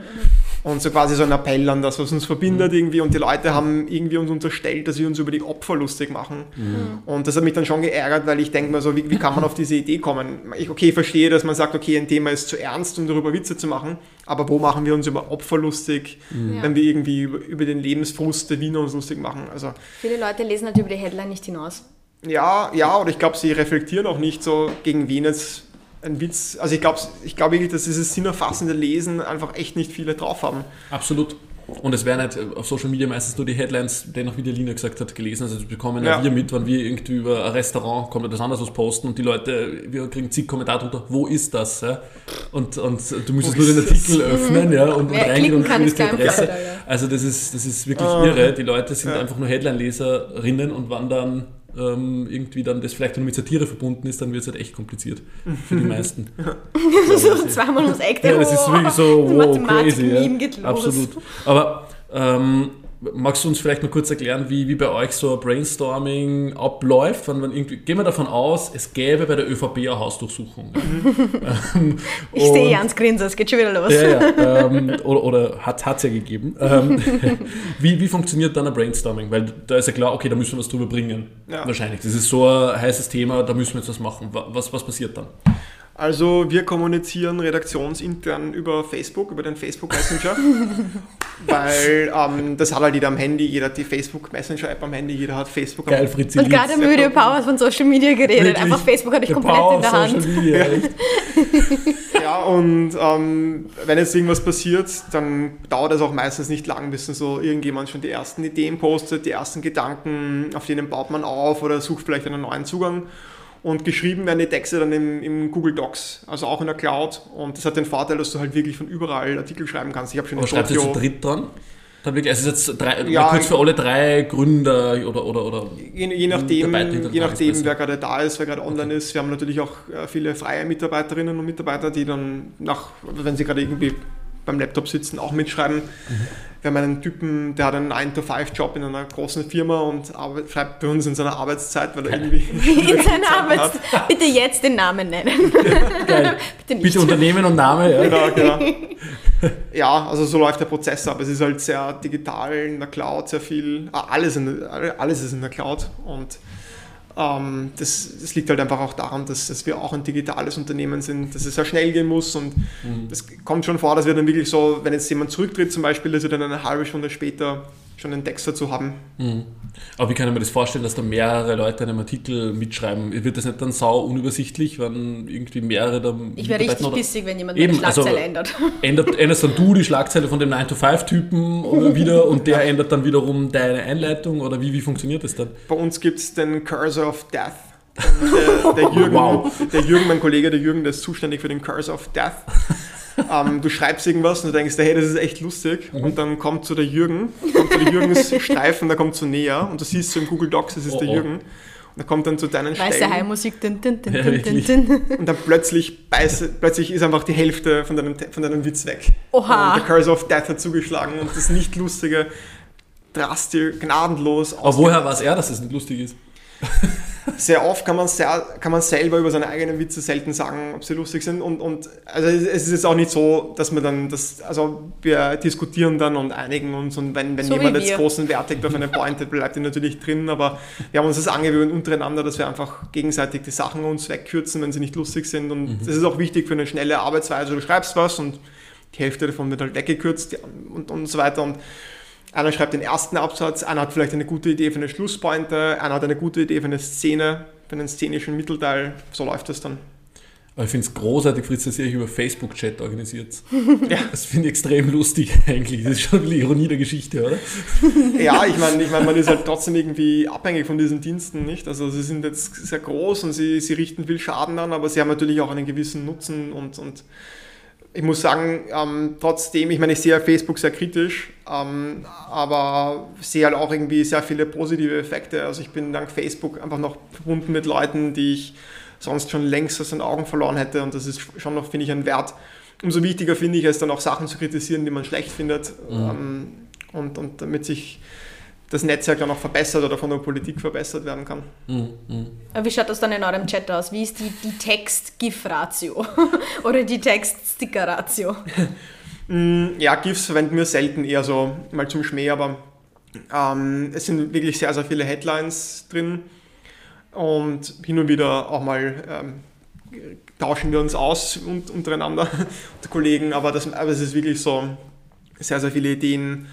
und so quasi so ein Appell an das, was uns verbindet irgendwie. Und die Leute haben irgendwie uns unterstellt, dass wir uns über die Opfer lustig machen. Mhm. Und das hat mich dann schon geärgert, weil ich denke mir so, wie, wie, kann man auf diese Idee kommen? Ich, okay, verstehe, dass man sagt, okay, ein Thema ist zu ernst, um darüber Witze zu machen, aber wo machen wir uns über Opfer lustig, mhm. wenn wir irgendwie über, über, den Lebensfrust der Wiener uns lustig machen? Also, Viele Leute lesen halt über die Headline nicht hinaus. Ja, ja, oder ich glaube, sie reflektieren auch nicht so, gegen wen jetzt ein Witz. Also ich glaube ich glaub wirklich, dass dieses sinnerfassende Lesen einfach echt nicht viele drauf haben. Absolut. Und es werden halt auf Social Media meistens nur die Headlines, die noch wie die Lina gesagt hat, gelesen. Also das bekommen ja. wir mit, wenn wir irgendwie über ein Restaurant kommt etwas anderes was posten und die Leute, wir kriegen zig Kommentare drunter, wo ist das? Ja? Und, und du müsstest nur den Artikel das? öffnen ja, und, und reingehen und findest die Adresse. Also das ist, das ist wirklich uh, irre. Die Leute sind ja. einfach nur Headline-Leserinnen und wandern ähm, irgendwie dann das vielleicht nur mit Satire verbunden ist, dann wird es halt echt kompliziert für die meisten. (laughs) (laughs) so zweimal ums Eck. Ja, das ist wirklich so wow, crazy. Ja. Absolut. Aber ähm, Magst du uns vielleicht noch kurz erklären, wie, wie bei euch so ein Brainstorming abläuft? Wenn man irgendwie, gehen wir davon aus, es gäbe bei der ÖVP eine Hausdurchsuchung. Mhm. (laughs) ich sehe Jans Grinsen, es geht schon wieder los. Ja, ja, (laughs) ähm, oder oder hat es ja gegeben. Ähm, (laughs) wie, wie funktioniert dann ein Brainstorming? Weil da ist ja klar, okay, da müssen wir was drüber bringen. Ja. Wahrscheinlich. Das ist so ein heißes Thema, da müssen wir jetzt was machen. Was, was passiert dann? Also wir kommunizieren redaktionsintern über Facebook, über den Facebook Messenger, (laughs) weil ähm, das hat halt jeder am Handy, jeder hat die Facebook Messenger App am Handy, jeder hat Facebook Geil, am Fritzi Und gerade müde Power von Social Media geredet, Wirklich? einfach Facebook hatte ich der komplett Power in der Hand. Media, (laughs) ja, und ähm, wenn jetzt irgendwas passiert, dann dauert es auch meistens nicht lang, bis dann so irgendjemand schon die ersten Ideen postet, die ersten Gedanken, auf denen baut man auf oder sucht vielleicht einen neuen Zugang. Und geschrieben werden die Texte dann im, im, Google Docs, also auch in der Cloud. Und das hat den Vorteil, dass du halt wirklich von überall Artikel schreiben kannst. Ich habe schon Aber schreibst du zu dritt dran? Also ist jetzt drei, ja, kurz für alle drei Gründer oder oder oder je, je nachdem, je nachdem wer gerade da ist, wer gerade online okay. ist. Wir haben natürlich auch äh, viele freie Mitarbeiterinnen und Mitarbeiter, die dann nach, wenn sie gerade irgendwie beim Laptop sitzen, auch mitschreiben. Mhm. Wir haben einen Typen, der hat einen 9-to-5-Job in einer großen Firma und arbeit, schreibt bei uns in seiner Arbeitszeit, weil er irgendwie. (laughs) in seiner Arbeitszeit. (laughs) Bitte jetzt den Namen nennen. (laughs) Geil. Bitte, Bitte Unternehmen und Name, ja. Genau, genau. Ja, also so läuft der Prozess ab. Es ist halt sehr digital in der Cloud, sehr viel. Ah, alles, in, alles ist in der Cloud und das, das, liegt halt einfach auch daran, dass, dass, wir auch ein digitales Unternehmen sind, dass es sehr schnell gehen muss und es mhm. kommt schon vor, dass wir dann wirklich so, wenn jetzt jemand zurücktritt zum Beispiel, dass wir dann eine halbe Stunde später schon einen Text dazu haben. Mhm. Aber wie kann ich mir das vorstellen, dass da mehrere Leute einen Artikel mitschreiben? Wird das nicht dann sau unübersichtlich, wenn irgendwie mehrere da Ich wäre richtig bissig, wenn jemand Eben, eine also Schlagzeile also ändert. (laughs) ändert. Änderst dann du die Schlagzeile von dem 9-to-5-Typen wieder und der ändert dann wiederum deine Einleitung oder wie, wie funktioniert das dann? Bei uns gibt es den Cursor of Death. Der, der, Jürgen, wow. der Jürgen, mein Kollege, der Jürgen, der ist zuständig für den Cursor of Death ähm, du schreibst irgendwas und du denkst, hey, das ist echt lustig. Mhm. Und dann kommt so der Jürgen, kommt so der Jürgens (laughs) Streifen, der kommt so näher und du siehst so im Google Docs, das ist oh, der oh. Jürgen. Und er kommt dann zu deinen Weiße Stellen. Heimmusik. Din, din, din, ja, (laughs) Und dann plötzlich, beiß, plötzlich ist einfach die Hälfte von deinem, von deinem Witz weg. Oha. Und der Curse of Death hat zugeschlagen und das nicht lustige, drastisch, gnadenlos. Aber woher weiß er, dass es nicht lustig ist? Sehr oft kann man, sehr, kann man selber über seine eigenen Witze selten sagen, ob sie lustig sind. Und, und also es ist jetzt auch nicht so, dass wir dann das, also wir diskutieren dann und einigen uns und wenn, wenn so jemand jetzt großen Wert legt auf eine Pointe, (laughs) bleibt die natürlich drin, aber wir haben uns das angewöhnt untereinander, dass wir einfach gegenseitig die Sachen uns wegkürzen, wenn sie nicht lustig sind. Und mhm. das ist auch wichtig für eine schnelle Arbeitsweise. Du schreibst was und die Hälfte davon wird halt weggekürzt und, und so weiter. Und einer schreibt den ersten Absatz, einer hat vielleicht eine gute Idee für eine Schlusspointe, einer hat eine gute Idee für eine Szene, für einen szenischen Mittelteil. So läuft das dann. Ich finde es großartig, Fritz, dass ihr euch über Facebook-Chat organisiert. (laughs) ja. Das finde ich extrem lustig eigentlich. Das ist schon eine Ironie der Geschichte, oder? ja, ich meine, ich mein, man ist halt trotzdem irgendwie abhängig von diesen Diensten, nicht? Also sie sind jetzt sehr groß und sie, sie richten viel Schaden an, aber sie haben natürlich auch einen gewissen Nutzen und, und ich muss sagen, ähm, trotzdem, ich meine, ich sehe Facebook sehr kritisch, ähm, aber sehe halt auch irgendwie sehr viele positive Effekte. Also ich bin dank Facebook einfach noch verbunden mit Leuten, die ich sonst schon längst aus den Augen verloren hätte und das ist schon noch, finde ich, ein Wert. Umso wichtiger finde ich es dann auch Sachen zu kritisieren, die man schlecht findet mhm. ähm, und, und damit sich das Netzwerk dann auch verbessert oder von der Politik verbessert werden kann. Mhm. Wie schaut das dann in eurem Chat aus? Wie ist die, die Text-GIF-Ratio (laughs) oder die Text-Sticker-Ratio? (laughs) Mm, Ja, GIFs verwenden wir selten, eher so mal zum Schmäh, aber ähm, es sind wirklich sehr, sehr viele Headlines drin und hin und wieder auch mal ähm, tauschen wir uns aus un untereinander, (laughs) unter Kollegen, aber, das, aber es ist wirklich so sehr, sehr viele Ideen.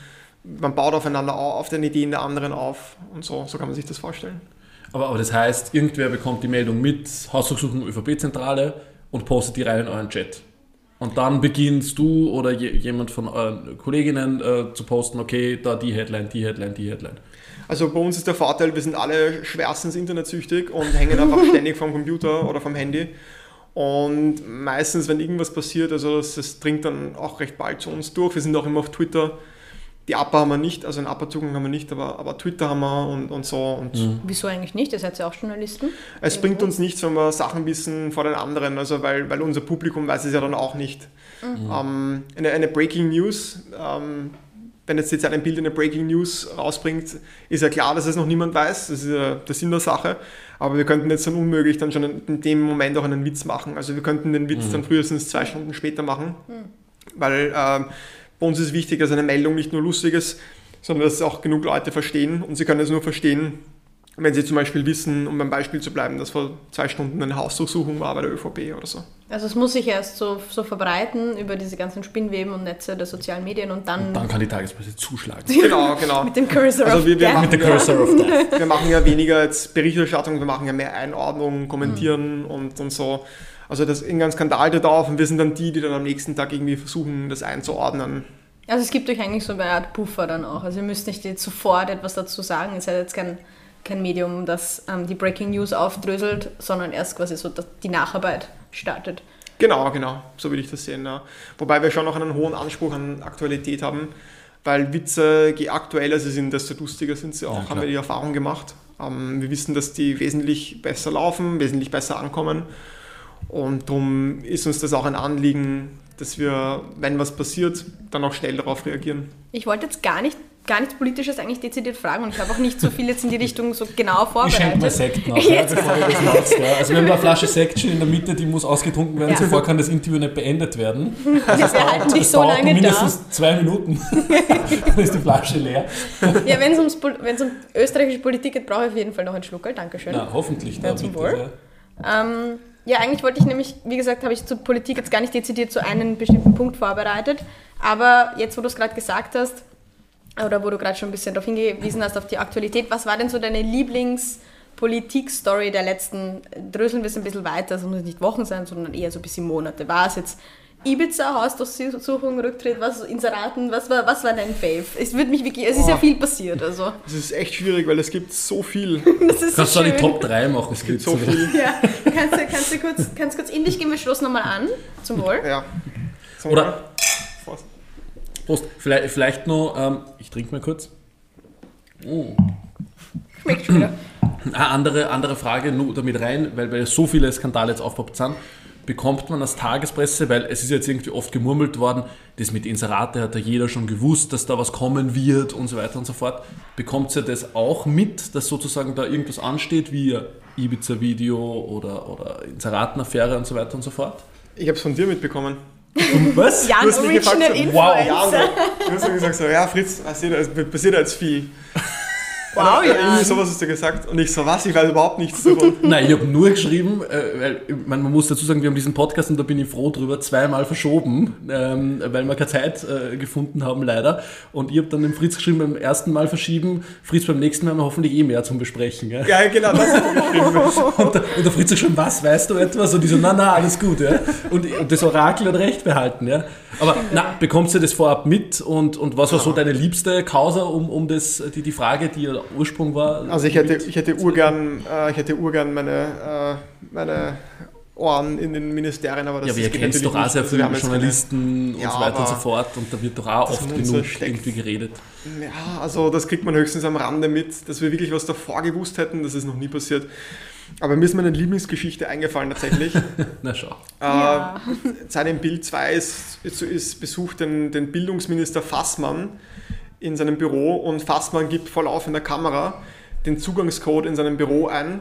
Man baut aufeinander auf, auf den Ideen der anderen auf und so, so kann man sich das vorstellen. Aber, aber das heißt, irgendwer bekommt die Meldung mit, Hausdurchsuchung ÖVP-Zentrale und postet die rein in euren Chat. Und dann beginnst du oder je, jemand von euren Kolleginnen äh, zu posten, okay, da die Headline, die Headline, die Headline. Also bei uns ist der Vorteil, wir sind alle schwerstens internetsüchtig und hängen einfach (laughs) ständig vom Computer oder vom Handy. Und meistens, wenn irgendwas passiert, also das, das dringt dann auch recht bald zu uns durch. Wir sind auch immer auf Twitter. Die APA haben wir nicht, also einen APA-Zugang haben wir nicht, aber, aber Twitter haben wir und, und so. Und Wieso eigentlich nicht? Ihr seid ja auch Journalisten. es bringt uns nichts, wenn wir Sachen wissen vor den anderen, also weil, weil unser Publikum weiß es ja dann auch nicht. Ähm, eine, eine Breaking News, ähm, wenn jetzt jetzt ein Bild eine Breaking News rausbringt, ist ja klar, dass es noch niemand weiß, das ist ja der Sinn der Sache, aber wir könnten jetzt dann unmöglich dann schon in dem Moment auch einen Witz machen. Also wir könnten den Witz dann frühestens zwei Stunden später machen, weil ähm, bei uns ist wichtig, dass eine Meldung nicht nur lustig ist, sondern dass es auch genug Leute verstehen und sie können es nur verstehen, wenn Sie zum Beispiel wissen, um beim Beispiel zu bleiben, dass vor zwei Stunden eine Hausdurchsuchung war bei der ÖVP oder so. Also es muss sich erst so, so verbreiten über diese ganzen Spinnweben und Netze der sozialen Medien und dann Dann kann die Tagespresse zuschlagen. (laughs) Genau, genau. mit dem Cursor Also auf wir- wir Death. machen Mit der Cursor of Death. Wir machen ja weniger jetzt Berichterstattung, wir machen ja mehr Einordnung, Kommentieren und, und so. Also das irgendein Skandal tritt auf und wir sind dann die, die dann am nächsten Tag irgendwie versuchen, das einzuordnen. Also es gibt euch eigentlich so eine Art Puffer dann auch. Also ihr müsst nicht jetzt sofort etwas dazu sagen. Ihr seid jetzt kein, kein Medium, das ähm, die Breaking News aufdröselt, sondern erst quasi so dass die Nacharbeit startet. Genau, genau, so würde ich das sehen. Ja. Wobei wir schon noch einen hohen Anspruch an Aktualität haben, weil Witze, je aktueller sie sind, desto lustiger sind sie auch, Ja, haben wir die Erfahrung gemacht. Ähm, wir wissen, dass die wesentlich besser laufen, wesentlich besser ankommen und darum ist uns das auch ein Anliegen, dass wir, wenn was passiert, dann auch schnell darauf reagieren. Ich wollte jetzt gar nicht gar nichts Politisches eigentlich dezidiert fragen und ich habe auch nicht so viel jetzt in die Richtung so genau Ich schenke mal vorbereitet. Sekt nach, (laughs) ja, Jetzt. bevor ihr das (laughs) macht. Ja. Also wir haben eine Flasche Sekt schon in der Mitte, die muss ausgetrunken werden, Ja. zuvor kann das Interview nicht beendet werden. Wir halten dich so dauert lange da. mindestens zwei Minuten, (laughs) dann ist die Flasche leer. Ja, wenn es um österreichische Politik geht, brauche ich auf jeden Fall noch einen Schluckerl. Dankeschön. Na, hoffentlich. Ja, da zum bitte, Wohl. Ähm, ja, eigentlich wollte ich nämlich, wie gesagt, habe ich zur Politik jetzt gar nicht dezidiert zu einem bestimmten Punkt vorbereitet. Aber jetzt, wo du es gerade gesagt hast, oder wo du gerade schon ein bisschen darauf hingewiesen hast, auf die Aktualität, was war denn so deine Lieblingspolitik-Story der letzten, dröseln wir es ein bisschen weiter, es muss nicht Wochen sein, sondern eher so ein bisschen Monate. War es jetzt Ibiza, Hausdurchsuchung, Rücktritt, was, Inseraten, was war, was war dein Fave? Es wird mich wirklich, es ist ja viel passiert, also. Das ist echt schwierig, weil es gibt so viel. (laughs) Das ist Kannst so du die. Top 3 machen? Es So viel. Ja, kannst du, kannst du kurz, kannst kurz in dich gehen, wir stoßen nochmal an. Zum Wohl. Ja. So, Oder- Prost. Prost. Vielleicht, vielleicht noch, ähm, ich trinke mal kurz. Oh. Schmeckt schon wieder. Eine andere, andere Frage nur damit rein, weil, weil so viele Skandale jetzt aufgepoppt sind. Bekommt man als Tagespresse, weil es ist jetzt irgendwie oft gemurmelt worden, das mit Inserate hat ja jeder schon gewusst, dass da was kommen wird und so weiter und so fort. Bekommt ihr das auch mit, dass sozusagen da irgendwas ansteht, wie Ibiza-Video oder, oder Inseratenaffäre und so weiter und so fort? Ich habe es von dir mitbekommen. Was? (laughs) Jan Du hast mich gefragt, Original so, wow, Influencer. Ja, so, du hast gesagt, so, ja, Fritz, passiert, passiert jetzt viel. Wow, Oder, Irgendwie Jan. sowas hast du gesagt. Und ich so, was? Ich weiß überhaupt nichts davon. (laughs) Nein, ich habe nur geschrieben, äh, weil ich mein, man muss dazu sagen, wir haben diesen Podcast und da bin ich froh drüber, zweimal verschoben, ähm, weil wir keine Zeit äh, gefunden haben, leider. Und ich habe dann dem Fritz geschrieben, beim ersten Mal verschieben, Fritz beim nächsten Mal haben wir hoffentlich eh mehr zum Besprechen. Gell? ja, genau, das hast du geschrieben. (laughs) Und, der, und der Fritz hat geschrieben, was, weißt du etwas? Und ich so, na, na, alles gut. Ja? Und, und das Orakel hat recht behalten. Ja? Aber na, bekommst du das vorab mit? Und, und was war so deine liebste Causa, um, um das, die, die Frage, die der Ursprung war? Also ich hätte, ich hätte urgern, äh, ich hätte urgern meine, äh, meine Ohren in den Ministerien, aber das Ja, aber ihr kennt doch auch sehr Also wir viele Journalisten Ja, und so weiter und so fort und da wird doch auch oft genug steckt. irgendwie geredet. Ja, also das kriegt man höchstens am Rande mit, dass wir wirklich was davor gewusst hätten, das ist noch nie passiert. Aber mir ist meine Lieblingsgeschichte eingefallen tatsächlich. (laughs) Na schau. Ja. Äh, seit dem Bild 2 ist, ist, ist besucht den, den Bildungsminister Fassmann in seinem Büro und Fassmann gibt vor laufender Kamera den Zugangscode in seinem Büro ein. (laughs)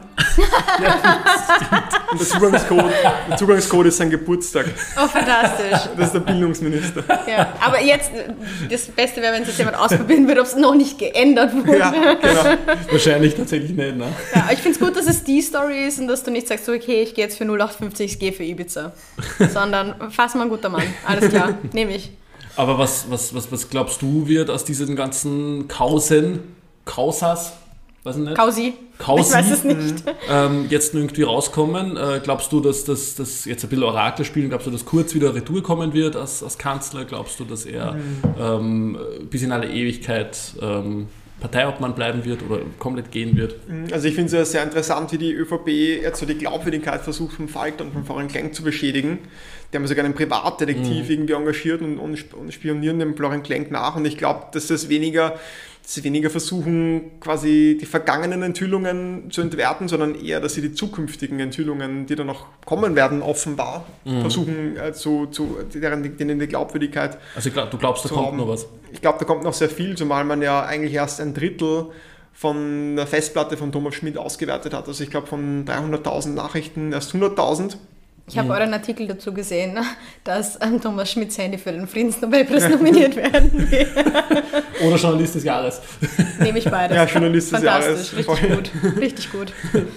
und der Zugangscode, der Zugangscode ist sein Geburtstag. Oh, fantastisch. Das ist der Bildungsminister. Ja, aber jetzt, das Beste wäre, wenn es jetzt jemand ausprobieren würde, ob es noch nicht geändert wurde. Ja, genau. Wahrscheinlich tatsächlich nicht, ne? Ja, ich finde es gut, dass es die Story ist und dass du nicht sagst, so, okay, ich gehe jetzt für 0850, ich gehe für Ibiza. (laughs) Sondern fass mal ein guter Mann. Alles klar, nehme ich. Aber was, was, was, was glaubst du, wird aus diesen ganzen Kausen, Kausas, weiß ich nicht? Kausi. Kausi, Ich weiß es nicht. ähm, jetzt irgendwie rauskommen? Äh, glaubst du, dass das dass jetzt ein bisschen Orakel spielen? Glaubst du, dass Kurz wieder retour kommen wird als, als Kanzler? Glaubst du, dass er ähm, bis in alle Ewigkeit ähm, Parteiobmann bleiben wird oder komplett gehen wird? Also ich finde es ja sehr interessant, wie die ÖVP jetzt so die Glaubwürdigkeit versucht, vom Falter und von Florian Klenk zu beschädigen. Die haben sogar einen Privatdetektiv irgendwie engagiert und, und spionieren dem Florian Klenk nach. Und ich glaube, dass das weniger, dass sie weniger versuchen, quasi die vergangenen Enthüllungen zu entwerten, sondern eher, dass sie die zukünftigen Enthüllungen, die dann noch kommen werden, offenbar, versuchen, äh, zu, zu, deren, denen die Glaubwürdigkeit Also glaub, du glaubst, da kommt haben. noch was? Ich glaube, da kommt noch sehr viel, zumal man ja eigentlich erst ein Drittel von der Festplatte von Thomas Schmidt ausgewertet hat. Also ich glaube von 300.000 Nachrichten erst 100.000. Ich habe euren Artikel dazu gesehen, (laughs) dass ähm, Thomas Schmidts Handy für den Friedensnobelpreis nominiert werden will. (laughs) Oder Journalist des Jahres. Nehme ich beides. Ja, Journalist des Fantastisch, Jahres. richtig Voll. gut. Richtig gut. (laughs)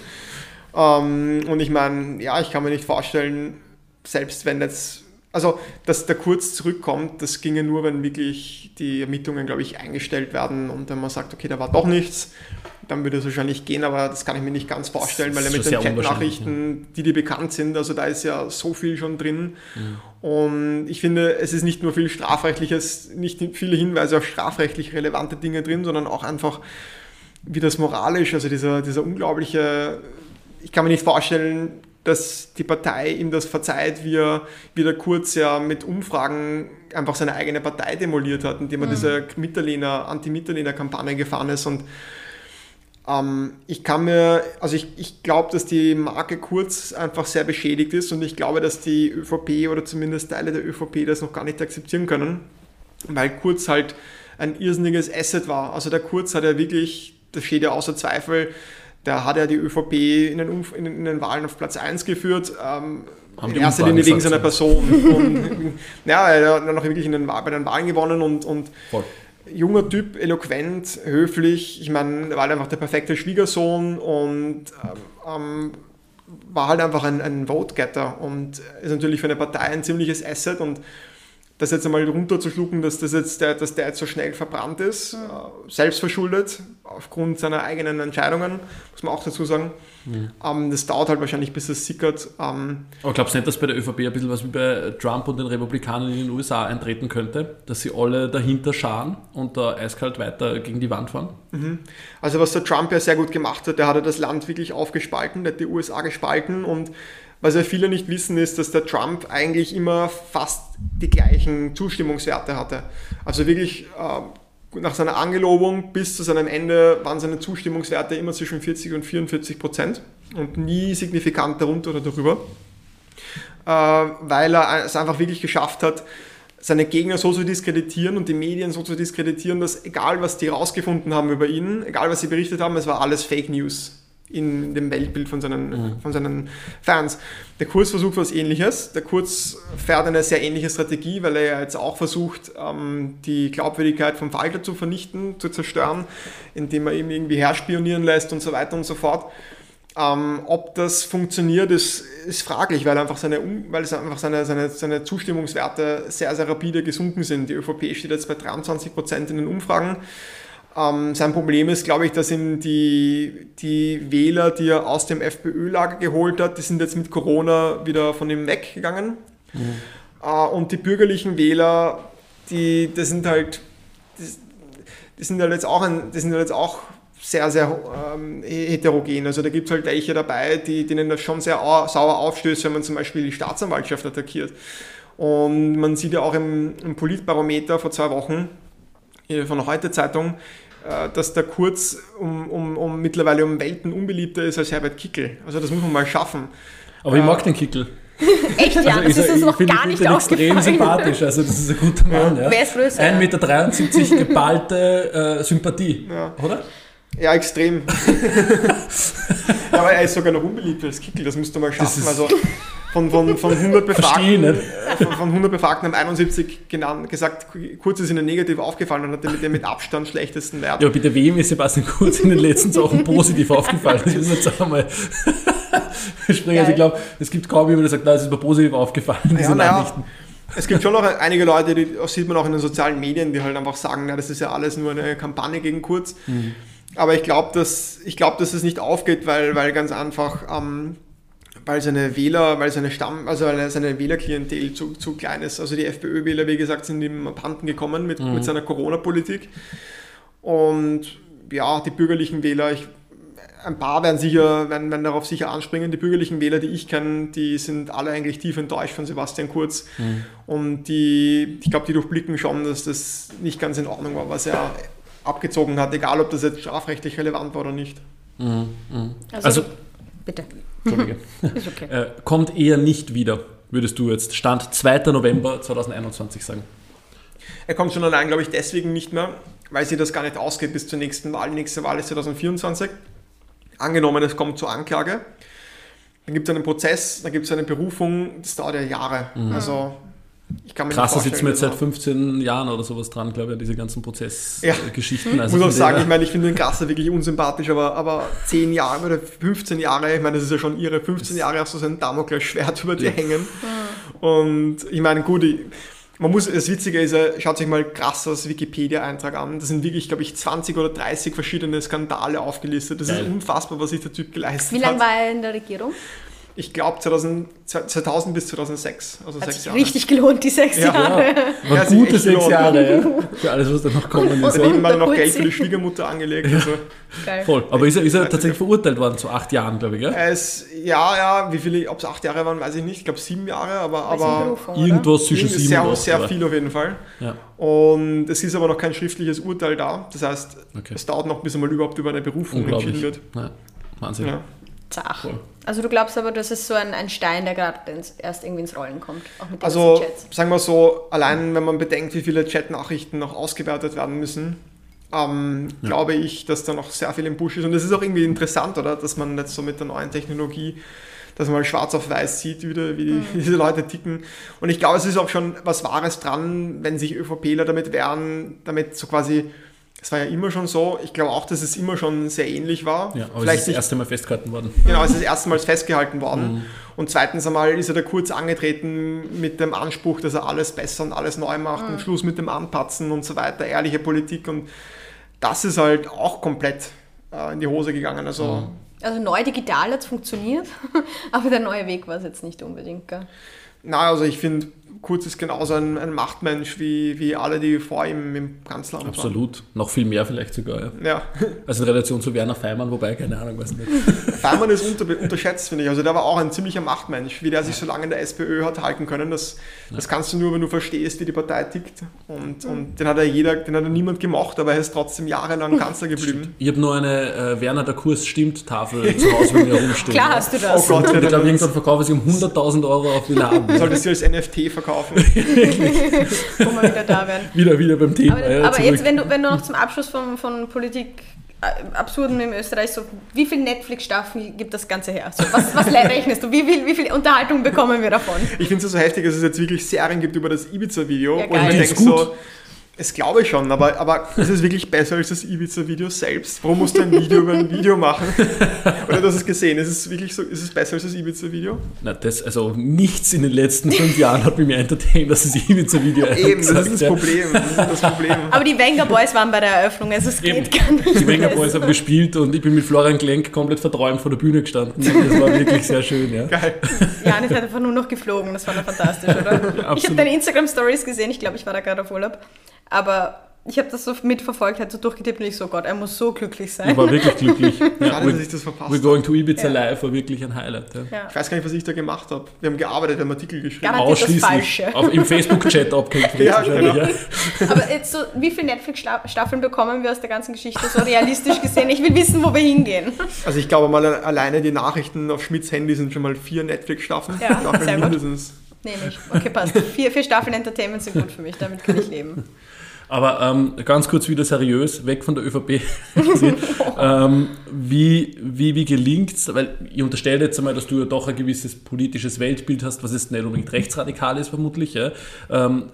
Ähm, und ich meine, ja, ich kann mir nicht vorstellen, selbst wenn jetzt, also dass der Kurz zurückkommt, das ginge nur, wenn wirklich die Ermittlungen, glaube ich, eingestellt werden und wenn man sagt, okay, da war doch nichts, dann würde es wahrscheinlich gehen, aber das kann ich mir nicht ganz vorstellen, weil er mit den Chatnachrichten, die dir bekannt sind, also da ist ja so viel schon drin. Und ich finde, es ist nicht nur viel strafrechtliches, nicht viele Hinweise auf strafrechtlich relevante Dinge drin, sondern auch einfach, wie das moralisch, also dieser, dieser unglaubliche, ich kann mir nicht vorstellen, dass die Partei ihm das verzeiht, wie er, wie der Kurz ja mit Umfragen einfach seine eigene Partei demoliert hat, indem er diese Mitterlehner, Anti-Mitterlehner-Kampagne gefahren ist und ähm, ich kann mir, also ich, ich glaube, dass die Marke Kurz einfach sehr beschädigt ist und ich glaube, dass die ÖVP oder zumindest Teile der ÖVP das noch gar nicht akzeptieren können, weil Kurz halt ein irrsinniges Asset war. Also der Kurz hat ja wirklich, das steht ja außer Zweifel, der hat ja die ÖVP in den, Umf in, den Wahlen auf Platz 1 geführt. Ähm, in erster Umfragen Linie wegen seiner Person. und, (laughs) ja, er hat dann auch wirklich in den, bei den Wahlen gewonnen und, und Voll. junger Typ, eloquent, höflich. Ich meine, er war halt einfach der perfekte Schwiegersohn und ähm, ähm, war halt einfach ein, ein Vote-Getter und ist natürlich für eine Partei ein ziemliches Asset und das jetzt einmal runterzuschlucken, dass, das jetzt der, dass der jetzt so schnell verbrannt ist, äh, selbstverschuldet, aufgrund seiner eigenen Entscheidungen, muss man auch dazu sagen. Ähm, das dauert halt wahrscheinlich, bis es sickert. Ähm, Aber glaubst du nicht, dass bei der ÖVP ein bisschen was wie bei Trump und den Republikanern in den USA eintreten könnte? Dass sie alle dahinter scharen und da eiskalt weiter gegen die Wand fahren? Also was der Trump ja sehr gut gemacht hat, der hat ja das Land wirklich aufgespalten, der hat die USA gespalten und was ja viele nicht wissen, ist, dass der Trump eigentlich immer fast die gleichen Zustimmungswerte hatte. Also wirklich äh, nach seiner Angelobung bis zu seinem Ende waren seine Zustimmungswerte immer zwischen 40 und 44 Prozent und nie signifikant darunter oder darüber, äh, weil er es einfach wirklich geschafft hat, seine Gegner so zu diskreditieren und die Medien so zu diskreditieren, dass egal was die rausgefunden haben über ihn, egal was sie berichtet haben, es war alles Fake News in dem Weltbild von seinen, von seinen Fans. Der Kurz versucht was ähnliches. Der Kurz fährt eine sehr ähnliche Strategie, weil er ja jetzt auch versucht, ähm, die Glaubwürdigkeit vom Falter zu vernichten, zu zerstören, indem er ihm irgendwie herspionieren lässt und so weiter und so fort. Ähm, ob das funktioniert, ist, ist fraglich, weil, einfach seine, weil es einfach seine, seine, seine Zustimmungswerte sehr, sehr rapide gesunken sind. Die ÖVP steht jetzt bei 23 Prozent in den Umfragen. Ähm, sein Problem ist, glaube ich, dass ihm die, die Wähler, die er aus dem FPÖ-Lager geholt hat, die sind jetzt mit Corona wieder von ihm weggegangen. Äh, und die bürgerlichen Wähler, die, das sind halt, das, die sind halt jetzt auch, ein, die sind halt jetzt auch sehr, sehr ähm, heterogen. Also da gibt es halt welche dabei, die, denen das schon sehr au sauer aufstößt, wenn man zum Beispiel die Staatsanwaltschaft attackiert. Und man sieht ja auch im, im Politbarometer vor zwei Wochen von der Heute-Zeitung, dass der Kurz um, um, um mittlerweile um Welten unbeliebter ist als Herbert Kickel. Also das muss man mal schaffen. Aber ich mag den Kickel. (laughs) Echt, ja, das ist uns noch finde- gar ich nicht den extrem aufgefallen. sympathisch. Also das ist ein guter Mann. Ja. Wer ist größer? 1,73 Meter geballte äh, Sympathie, Ja. oder? Ja, extrem. ja, (laughs) aber er ist sogar noch unbeliebter als Kickel, das musst du mal schaffen. Also von, von, von, 100 Befragten, von, von 100 Befragten haben 71 genannt, gesagt, Kurz ist ihnen negativ aufgefallen und hat mit dem mit Abstand schlechtesten Wert. Ja, bitte, wem ist Sebastian Kurz in den letzten Wochen positiv aufgefallen? Das ist jetzt einmal (laughs) springen. Also ich glaube, es gibt kaum jemanden, der sagt, nein, es ist mir positiv aufgefallen, diese Ja, Nachrichten. es gibt schon noch einige Leute, die das sieht man auch in den sozialen Medien, die halt einfach sagen, na, das ist ja alles nur eine Kampagne gegen Kurz. Aber ich glaube, dass, ich glaub, dass es nicht aufgeht, weil, weil ganz einfach, ähm, weil seine Wähler, weil seine Stamm, also weil seine Wählerklientel zu, zu klein ist. Also die FPÖ-Wähler, wie gesagt, sind ihm abhanden gekommen mit, mit seiner Corona-Politik. Und ja, die bürgerlichen Wähler, ich, ein paar werden sicher, werden, werden darauf sicher anspringen. Die bürgerlichen Wähler, die ich kenne, die sind alle eigentlich tief enttäuscht von Sebastian Kurz. Und die, ich glaube, die durchblicken schon, dass das nicht ganz in Ordnung war, was er abgezogen hat, egal ob das jetzt strafrechtlich relevant war oder nicht. Also, bitte. Entschuldige. (laughs) Ist okay. äh, kommt eher nicht wieder, würdest du jetzt Stand 2. November 2021 sagen. Er kommt schon allein, glaube ich, deswegen nicht mehr, weil sie das gar nicht ausgeht bis zur nächsten Wahl. Die nächste Wahl ist 2024. Angenommen, es kommt zur Anklage. Dann gibt es einen Prozess, dann gibt es eine Berufung, das dauert ja Jahre. Also ich kann mir Krass, da vorstellen, jetzt seit dass- 15 Jahren oder sowas dran, glaube ich, an diese ganzen Ja. Prozessgeschichten. Ich muss auch sagen, ich meine, ich finde den Grasser wirklich unsympathisch, aber, aber 10 Jahre oder 15 Jahre, ich meine, das ist ja schon ihre 15 Jahre auch so sein Damoklesschwert (laughs) über dir hängen. Und ich meine, gut, ich, man muss, das Witzige ist, ja, schaut sich mal Grassers Wikipedia-Eintrag an. Das sind wirklich, glaube ich, 20 oder 30 verschiedene Skandale aufgelistet. Das Geil. ist unfassbar, was sich der Typ geleistet Wie lange hat. war er in der Regierung? Ich glaube 2000, 2000 bis 2006, also Hat sechs sich Jahre. richtig gelohnt, die sechs Ja. Jahre. War Ja, sie gute sechs gelohnt. Jahre, ja. (laughs) Für alles, was da noch kommen ist. Daneben mal noch. Geld für die Schwiegermutter angelegt. Also. Geil. Voll. Aber ist er, ist er tatsächlich verurteilt worden zu acht Jahren, glaube ich, gell? Es, ja, ja, wie viele, ob es acht Jahre waren, weiß ich nicht. Ich glaube sieben Jahre, aber, aber? Irgendwas zwischen sieben sehr, und acht. sehr viel auf jeden Fall. Ja. Und es ist aber noch kein schriftliches Urteil da. Das heißt, Okay. es dauert noch, bis einmal überhaupt über eine Berufung entschieden wird. Ja. Wahnsinn. Ja. Zach. Voll. Also du glaubst aber, das ist so ein, ein Stein, der gerade erst irgendwie ins Rollen kommt. Auch mit den Also, Chats. sagen wir so, allein wenn man bedenkt, wie viele Chat-Nachrichten noch ausgewertet werden müssen, ähm, glaube ich, dass da noch sehr viel im Busch ist. Und es ist auch irgendwie interessant, oder? Dass man jetzt so mit der neuen Technologie, dass man mal schwarz auf weiß sieht, wie, die, wie, (laughs) wie diese Leute ticken. Und ich glaube, es ist auch schon was Wahres dran, wenn sich ÖVPler damit wehren, damit so quasi, es war ja immer schon so, ich glaube auch, dass es immer schon sehr ähnlich war. Ja, aber Vielleicht es ist das erste Mal festgehalten worden. Genau, es ist erstmals festgehalten worden. Und zweitens einmal ist er da kurz angetreten mit dem Anspruch, dass er alles besser und alles neu macht und Schluss mit dem Anpatzen und so weiter, ehrliche Politik. Und das ist halt auch komplett äh, in die Hose gegangen. Also Also neu digital hat es funktioniert, (laughs) aber der neue Weg war es jetzt nicht unbedingt. Gell? Na, also ich finde, Kurz ist genauso ein, ein Machtmensch wie, wie alle, die vor ihm im Kanzleramt Absolut. Noch viel mehr vielleicht sogar. Ja. waren. Ja. (laughs) Also in Relation zu Werner Feimann, wobei, keine Ahnung, weiß nicht. (laughs) Feimann ist unter, unterschätzt, finde ich. Also der war auch ein ziemlicher Machtmensch, wie der sich so lange in der SPÖ hat halten können. Das, das kannst du nur, wenn du verstehst, wie die Partei tickt. Und, und den hat er jeder, den hat er niemand gemocht, aber er ist trotzdem jahrelang Kanzler geblieben. Ich habe nur eine äh, Werner der Kurs stimmt Tafel zu Hause bei mir (laughs) rumstehen. Klar hast du das. Oh Gott, ich ja, glaube, irgendwann verkaufe ich sie um 100.000 Euro auf Willhaben. solltest du als NFT verkaufen. (laughs) wo wir wieder da wären. wieder, wieder beim Thema. Aber, ja, aber jetzt, wenn du, wenn du noch zum Abschluss von, von Politik äh, Absurden in Österreich, so, wie viele Netflix-Staffeln gibt das Ganze her? So, was, was rechnest du? Wie viel, wie viel Unterhaltung bekommen wir davon? Ich finde es so heftig, dass es jetzt wirklich Serien gibt über das Ibiza-Video, Ja, denke ist gut. so, es glaube ich schon, aber, aber ist es wirklich besser als das Ibiza-Video selbst? Warum musst du ein Video über ein Video machen? Oder du hast es gesehen, ist es wirklich so, ist es besser als das Ibiza-Video? Na, das, also nichts in den letzten fünf Jahren hat mich mehr entertained, dass das Ibiza-Video Eben, das gesagt, ist das ja. Problem. Das ist das Problem. Aber die Wenger Boys waren bei der Eröffnung, also es Eben. geht gar nicht. Die Wenger Boys haben gespielt und ich bin mit Florian Klenk komplett verträumt vor der Bühne gestanden. Das war wirklich sehr schön, ja. Geil. Janis hat einfach nur noch geflogen, das war doch fantastisch, oder? ich habe deine Instagram-Stories gesehen, ich glaube, ich war da gerade auf Urlaub. Aber ich habe das so mitverfolgt, hat so durchgetippt und ich so, Gott, er muss so glücklich Ich sein. war wirklich glücklich. (laughs) Ja, Schade, dass we're, ich das verpasst we're going to Ibiza Ja. live war wirklich ein Highlight. Ja. Ja. Ich weiß gar nicht, was ich da gemacht habe. Wir haben gearbeitet, wir haben Artikel geschrieben. Garantiert das Ausschließlich Falsche. auf, im Facebook-Chat (laughs) abgehängt. Ja, wahrscheinlich, genau. ja. Aber jetzt so, wie viele Netflix-Staffeln bekommen wir aus der ganzen Geschichte so realistisch gesehen? Ich will wissen, wo wir hingehen. Also ich glaube mal, alleine die Nachrichten auf Schmidts Handy sind schon mal vier Netflix-Staffeln. Ja, Staffeln sehr gut. mindestens. Nehme ich. Okay, passt. Vier, vier Staffeln Entertainment sind gut für mich, damit kann ich leben. Aber ähm, ganz kurz wieder seriös, weg von der ÖVP. (laughs) ähm, wie wie, wie gelingt es, weil ich unterstelle jetzt einmal, dass du ja doch ein gewisses politisches Weltbild hast, was jetzt nicht unbedingt rechtsradikal ist, vermutlich. Ja? Ähm,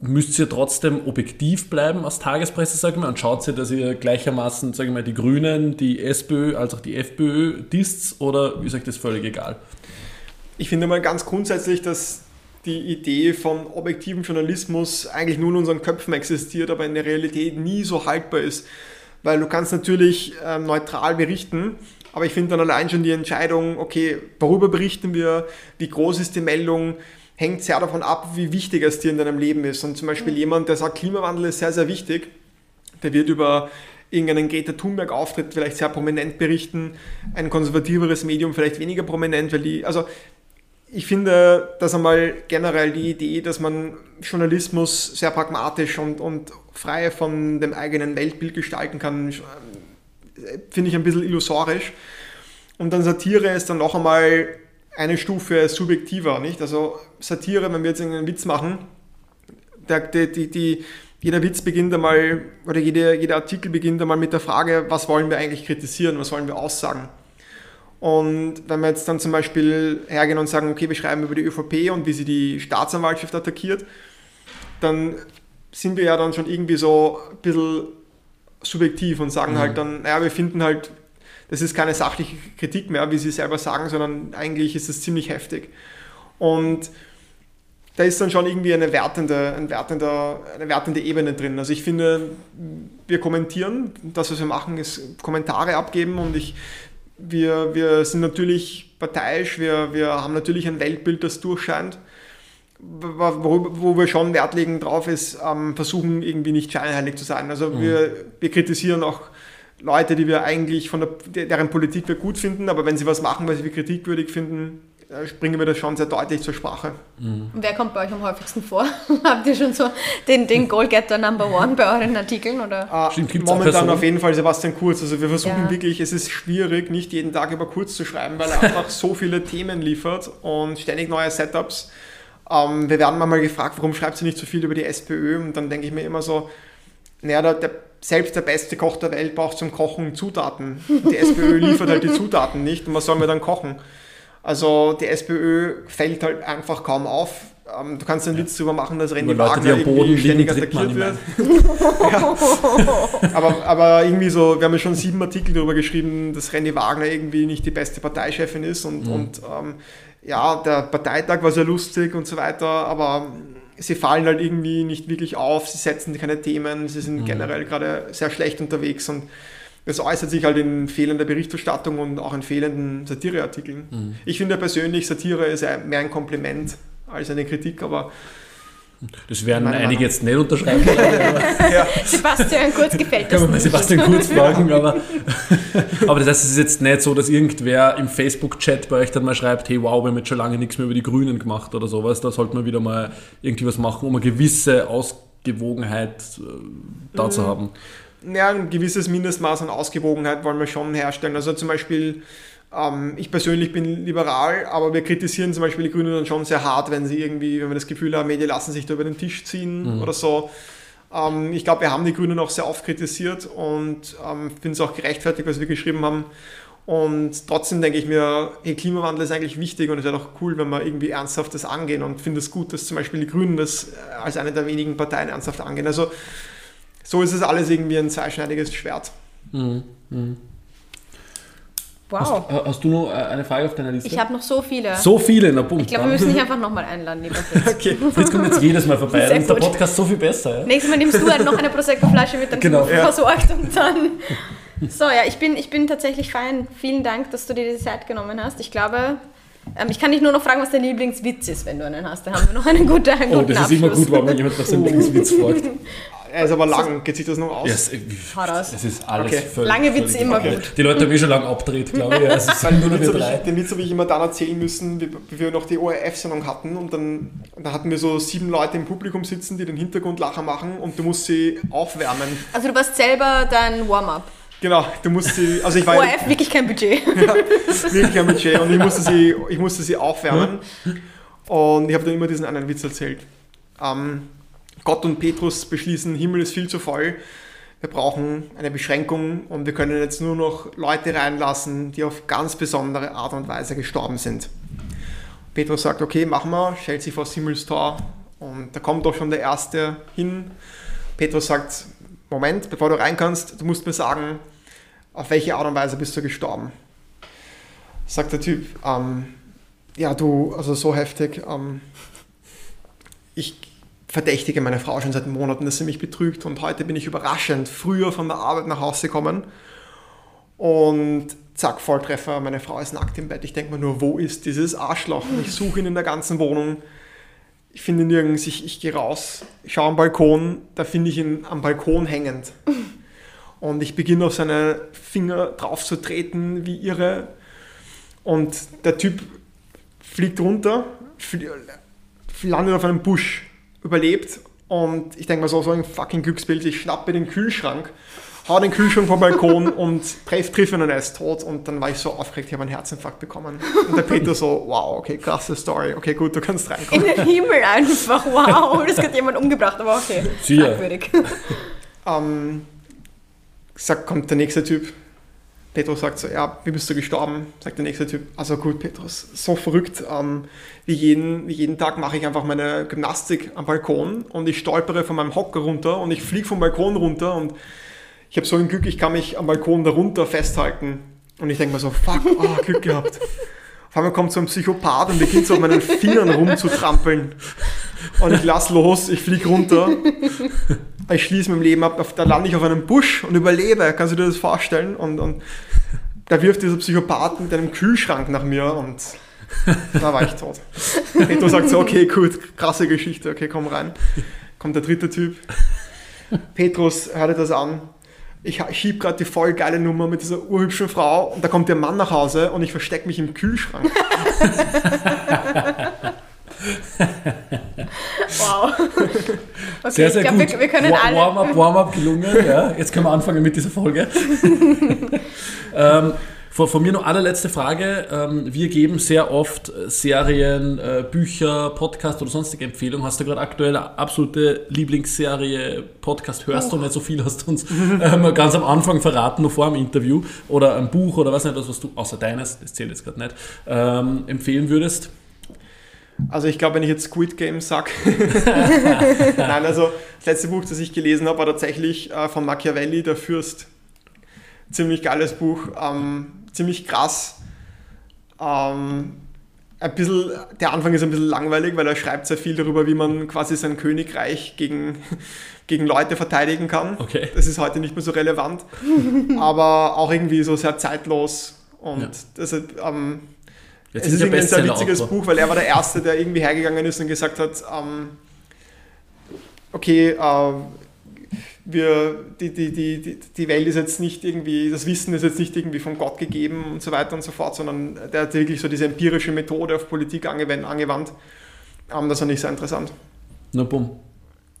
müsst ihr trotzdem objektiv bleiben als Tagespresse, sage ich mal, und schaut ihr, dass ihr gleichermaßen, sage ich mal, die Grünen, die SPÖ als auch die FPÖ disst oder ist euch das völlig egal? Ich finde mal ganz grundsätzlich, dass die Idee von objektivem Journalismus eigentlich nur in unseren Köpfen existiert, aber in der Realität nie so haltbar ist. Weil du kannst natürlich äh, neutral berichten, aber ich finde dann allein schon die Entscheidung, okay, worüber berichten wir, wie groß ist die Meldung, hängt sehr davon ab, wie wichtig es dir in deinem Leben ist. Und zum Beispiel mhm. jemand, der sagt, Klimawandel ist sehr, sehr wichtig, der wird über irgendeinen Greta Thunberg-Auftritt vielleicht sehr prominent berichten, ein konservativeres Medium vielleicht weniger prominent, weil die, also ich finde, dass einmal generell die Idee, dass man Journalismus sehr pragmatisch und, und frei von dem eigenen Weltbild gestalten kann, finde ich ein bisschen illusorisch. Und dann Satire ist dann noch einmal eine Stufe subjektiver, nicht? Also Satire, wenn wir jetzt einen Witz machen, der, die, die, die, jeder Witz beginnt einmal, oder jede, jeder Artikel beginnt einmal mit der Frage, was wollen wir eigentlich kritisieren, was wollen wir aussagen. Und wenn wir jetzt dann zum Beispiel hergehen und sagen, okay, wir schreiben über die ÖVP und wie sie die Staatsanwaltschaft attackiert, dann sind wir ja dann schon irgendwie so ein bisschen subjektiv und sagen mhm. halt dann, naja, wir finden halt, das ist keine sachliche Kritik mehr, wie sie selber sagen, sondern eigentlich ist es ziemlich heftig. Und da ist dann schon irgendwie eine wertende, ein wertender, eine wertende Ebene drin. Also ich finde, wir kommentieren, das, was wir machen, ist Kommentare abgeben und ich wir, wir sind natürlich parteiisch, wir, wir haben natürlich ein Weltbild, das durchscheint. Wo, wo wir schon Wert legen drauf ist, ähm, versuchen irgendwie nicht scheinheilig zu sein. Also mhm. wir, wir kritisieren auch Leute, die wir eigentlich von der, deren Politik wir gut finden, aber wenn sie was machen, was wir kritikwürdig finden, bringen wir das schon sehr deutlich zur Sprache. Mhm. Wer kommt bei euch am häufigsten vor? (laughs) Habt ihr schon so den, den Goalgetter Number One bei euren Artikeln? Oder? Ah, momentan auf jeden Fall Sebastian Kurz. Also wir versuchen ja. wirklich, es ist schwierig, nicht jeden Tag über Kurz zu schreiben, weil er einfach so viele Themen liefert und ständig neue Setups. Ähm, wir werden mal gefragt, warum schreibt sie nicht so viel über die SPÖ? Und dann denke ich mir immer so, naja, der, der, selbst der beste Koch der Welt braucht zum Kochen Zutaten. Die SPÖ liefert halt die Zutaten nicht und was sollen wir dann kochen? Also die SPÖ fällt halt einfach kaum auf. Ähm, du kannst einen Witz darüber machen, dass René Wagner irgendwie ständig attackiert wird. (laughs) ja. aber, aber irgendwie so, wir haben ja schon sieben Artikel darüber geschrieben, dass René Wagner irgendwie nicht die beste Parteichefin ist und, mhm. und ähm, ja, der Parteitag war sehr lustig und so weiter, aber sie fallen halt irgendwie nicht wirklich auf, sie setzen keine Themen, sie sind mhm. generell gerade sehr schlecht unterwegs und das äußert sich halt in fehlender Berichterstattung und auch in fehlenden Satireartikeln. Mhm. Ich finde persönlich, Satire ist mehr ein Kompliment als eine Kritik, aber das werden einige Meinung. jetzt nicht unterschreiben. (laughs) ja. Sebastian Kurz gefällt das. Kann man mal Sebastian Kurz (laughs) fragen, aber, (laughs) aber das heißt, es ist jetzt nicht so, dass irgendwer im Facebook-Chat bei euch dann mal schreibt, hey wow, wir haben jetzt schon lange nichts mehr über die Grünen gemacht oder sowas. Da sollte man wieder mal irgendwie was machen, um eine gewisse Ausgewogenheit äh, da mhm. zu haben ja, ein gewisses Mindestmaß an Ausgewogenheit wollen wir schon herstellen. Also zum Beispiel, ähm, ich persönlich bin liberal, aber wir kritisieren zum Beispiel die Grünen dann schon sehr hart, wenn sie irgendwie, wenn wir das Gefühl haben, Medien lassen sich da über den Tisch ziehen mhm. oder so. Ähm, ich glaube, wir haben die Grünen auch sehr oft kritisiert und ähm, finde es auch gerechtfertigt, was wir geschrieben haben. Und trotzdem denke ich mir, hey, Klimawandel ist eigentlich wichtig und es wäre doch cool, wenn wir irgendwie ernsthaft das angehen und finde es gut, dass zum Beispiel die Grünen das äh, als eine der wenigen Parteien ernsthaft angehen. Also so ist es alles irgendwie ein zweischneidiges Schwert. Mhm. Mhm. Wow. Hast, hast, du noch äh, eine Frage auf deiner Liste? Ich habe noch so viele. So viele, na Punkt. Ich glaube, wir müssen dich (laughs) einfach nochmal einladen, lieber Fritz. okay. Fritz kommt jetzt jedes Mal vorbei. Dann ist der Podcast so viel besser. Ja? Nächstes Mal nimmst du halt noch eine Prosecco-Flasche mit, dann genau. ja. versorgt und dann... (laughs) So, ja, ich bin, ich bin tatsächlich fein. Vielen Dank, dass du dir diese Zeit genommen hast. Ich glaube, ähm, ich kann dich nur noch fragen, was dein Lieblingswitz ist, wenn du einen hast. Dann haben wir noch einen guten, einen guten Oh, das ist immer gut, wenn man jemand nach seinem (laughs) Lieblingswitz fragt. Er ist aber lang, geht sich das noch aus? Yes, es ist alles okay. völlig, Lange Witze immer okay. gut. Die Leute haben eh schon lange abgedreht, glaube ich. Also es sind nur noch drei. Den Witz habe ich immer dann erzählen müssen, wie, wie wir noch die ORF-Sendung hatten. Und dann, dann hatten wir so sieben Leute im Publikum sitzen, die den Hintergrundlacher machen und du musst sie aufwärmen. Also du warst selber dein Warm-up? Genau, du musst sie, also ich war ORF, wirklich kein Budget. (laughs) ja, wirklich kein Budget und ich musste sie, ich musste sie aufwärmen und ich habe dann immer diesen einen Witz erzählt. Ähm, Gott und Petrus beschließen, Himmel ist viel zu voll. Wir brauchen eine Beschränkung und wir können jetzt nur noch Leute reinlassen, die auf ganz besondere Art und Weise gestorben sind. Petrus sagt, okay, machen wir, stellt sich vor das Himmelstor und da kommt doch schon der Erste hin. Petrus sagt, Moment, bevor du rein kannst, du musst mir sagen, auf welche Art und Weise bist du gestorben? Sagt der Typ, ähm, ja du, also so heftig, ähm, ich verdächtige meine Frau schon seit Monaten, dass sie mich betrügt und heute bin ich überraschend früher von der Arbeit nach Hause gekommen und zack, Volltreffer, meine Frau ist nackt im Bett. Ich denke mir nur, wo ist dieses Arschloch? Und ich suche ihn in der ganzen Wohnung. Ich finde ihn nirgends, ich, ich gehe raus, schaue am Balkon, da finde ich ihn am Balkon hängend. Und ich beginne auf seine Finger drauf zu treten, wie irre. Und der Typ fliegt runter, landet auf einem Busch, überlebt. Und ich denke mir so, so ein fucking Glücksbild. Ich schnappe den Kühlschrank, hau den Kühlschrank vom Balkon (laughs) und treff, triff ihn und er ist tot. Und dann war ich so aufgeregt, ich habe einen Herzinfarkt bekommen. Und der Peter so, wow, okay, krasse Story. Okay, gut, du kannst reinkommen. In den Himmel einfach, wow. Das hat jemand umgebracht, aber okay. Fragwürdig. Ähm, sagt, kommt der nächste Typ. Petrus sagt so, ja, wie bist du gestorben? Sagt der nächste Typ, also gut, Petrus, so verrückt. Ähm, wie, jeden, wie jeden Tag mache ich einfach meine Gymnastik am Balkon und ich stolpere von meinem Hocker runter und ich fliege vom Balkon runter und ich habe so ein Glück, ich kann mich am Balkon darunter festhalten. Und ich denke mir so, fuck, oh, Glück gehabt. Auf einmal kommt so ein Psychopath und beginnt so auf meinen Fingern rumzutrampeln. Und ich lass los, ich fliege runter ich schließe mein Leben ab, da lande ich auf einem Busch und überlebe. Kannst du dir das vorstellen? Und, und da wirft dieser Psychopath mit einem Kühlschrank nach mir und da war ich tot. Petro sagt so, okay, gut, krasse Geschichte, okay, komm rein. Kommt der dritte Typ. Petrus, hör dir das an. Ich schieb gerade die voll geile Nummer mit dieser urhübschen Frau und da kommt der Mann nach Hause und ich verstecke mich im Kühlschrank. (laughs) wow. (laughs) Okay, sehr, sehr glaub, gut. Wir, wir können War, alle. Warm-up, Warm-up gelungen. Ja. Jetzt können wir anfangen mit dieser Folge. (laughs) ähm, von, von, mir noch allerletzte Frage. Ähm, wir geben sehr oft Serien, äh, Bücher, Podcast oder sonstige Empfehlungen. Hast du gerade aktuell eine absolute Lieblingsserie, Podcast hörst oh. du nicht so viel, hast du uns ähm, ganz am Anfang verraten, noch vor dem Interview. Oder ein Buch oder was nicht, das, was du, außer deines, das zählt jetzt gerade nicht, ähm, empfehlen würdest? Also ich glaube, wenn ich jetzt Squid Game sage, (laughs) (laughs) nein, also das letzte Buch, das ich gelesen habe, war tatsächlich äh, von Machiavelli, Der Fürst. Ziemlich geiles Buch, ähm, ziemlich krass. Ähm, ein bisschen, der Anfang ist ein bisschen langweilig, weil er schreibt sehr viel darüber, wie man quasi sein Königreich gegen, (laughs) gegen Leute verteidigen kann. Okay. Das ist heute nicht mehr so relevant, (laughs) aber auch irgendwie so sehr zeitlos und ja. deshalb ähm, Jetzt es ist irgendwie ein sehr witziges Buch, weil er war der Erste, der irgendwie hergegangen ist und gesagt hat, ähm, okay, äh, wir, die, die, die, die Welt ist jetzt nicht irgendwie, das Wissen ist jetzt nicht irgendwie von Gott gegeben und so weiter und so fort, sondern der hat wirklich so diese empirische Methode auf Politik angewandt. angewandt. Ähm, das fand ich sehr interessant. Na bumm.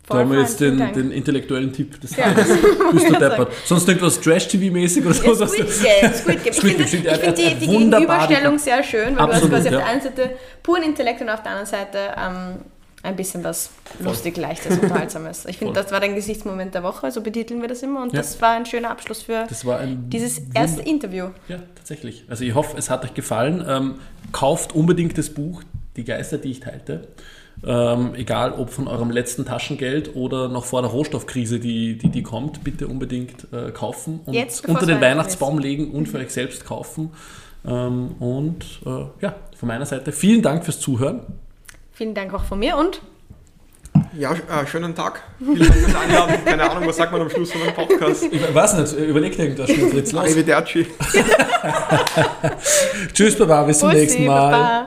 Da haben wir jetzt den, den, intellektuellen Tipp des Tages. Ja. (laughs) Bist du deppert. Sonst irgendwas Trash-TV-mäßig oder so? Ja, Squid Game. Squid Game. Ich finde find die, die Gegenüberstellung sehr schön, weil Absolut, du hast quasi ja. auf der einen Seite puren Intellekt und auf der anderen Seite ähm, ein bisschen was Voll. lustig, leichtes, (laughs) unterhaltsames. Ich finde, das war dein Gesichtsmoment der Woche, so betiteln wir das immer und ja. das war ein schöner Abschluss für dieses erste Interview. Ja, tatsächlich. Also ich hoffe, es hat euch gefallen. Ähm, kauft unbedingt das Buch Die Geister, die ich teilte. Ähm, egal ob von eurem letzten Taschengeld oder noch vor der Rohstoffkrise, die, die, die kommt, bitte unbedingt äh, kaufen und Jetzt, unter den Weihnachtsbaum ist. legen und für euch selbst kaufen. Ähm, und äh, ja, von meiner Seite vielen Dank fürs Zuhören. Vielen Dank auch von mir und ja, äh, schönen Tag. Vielen Dank fürs Einladen. Keine Ahnung, was sagt man am Schluss von einem Podcast? Ich weiß nicht, überlegt irgendwas schon, Fritz. Los. Arrivederci. (laughs) Tschüss, Baba, bis zum Bussi, nächsten Mal. Baba.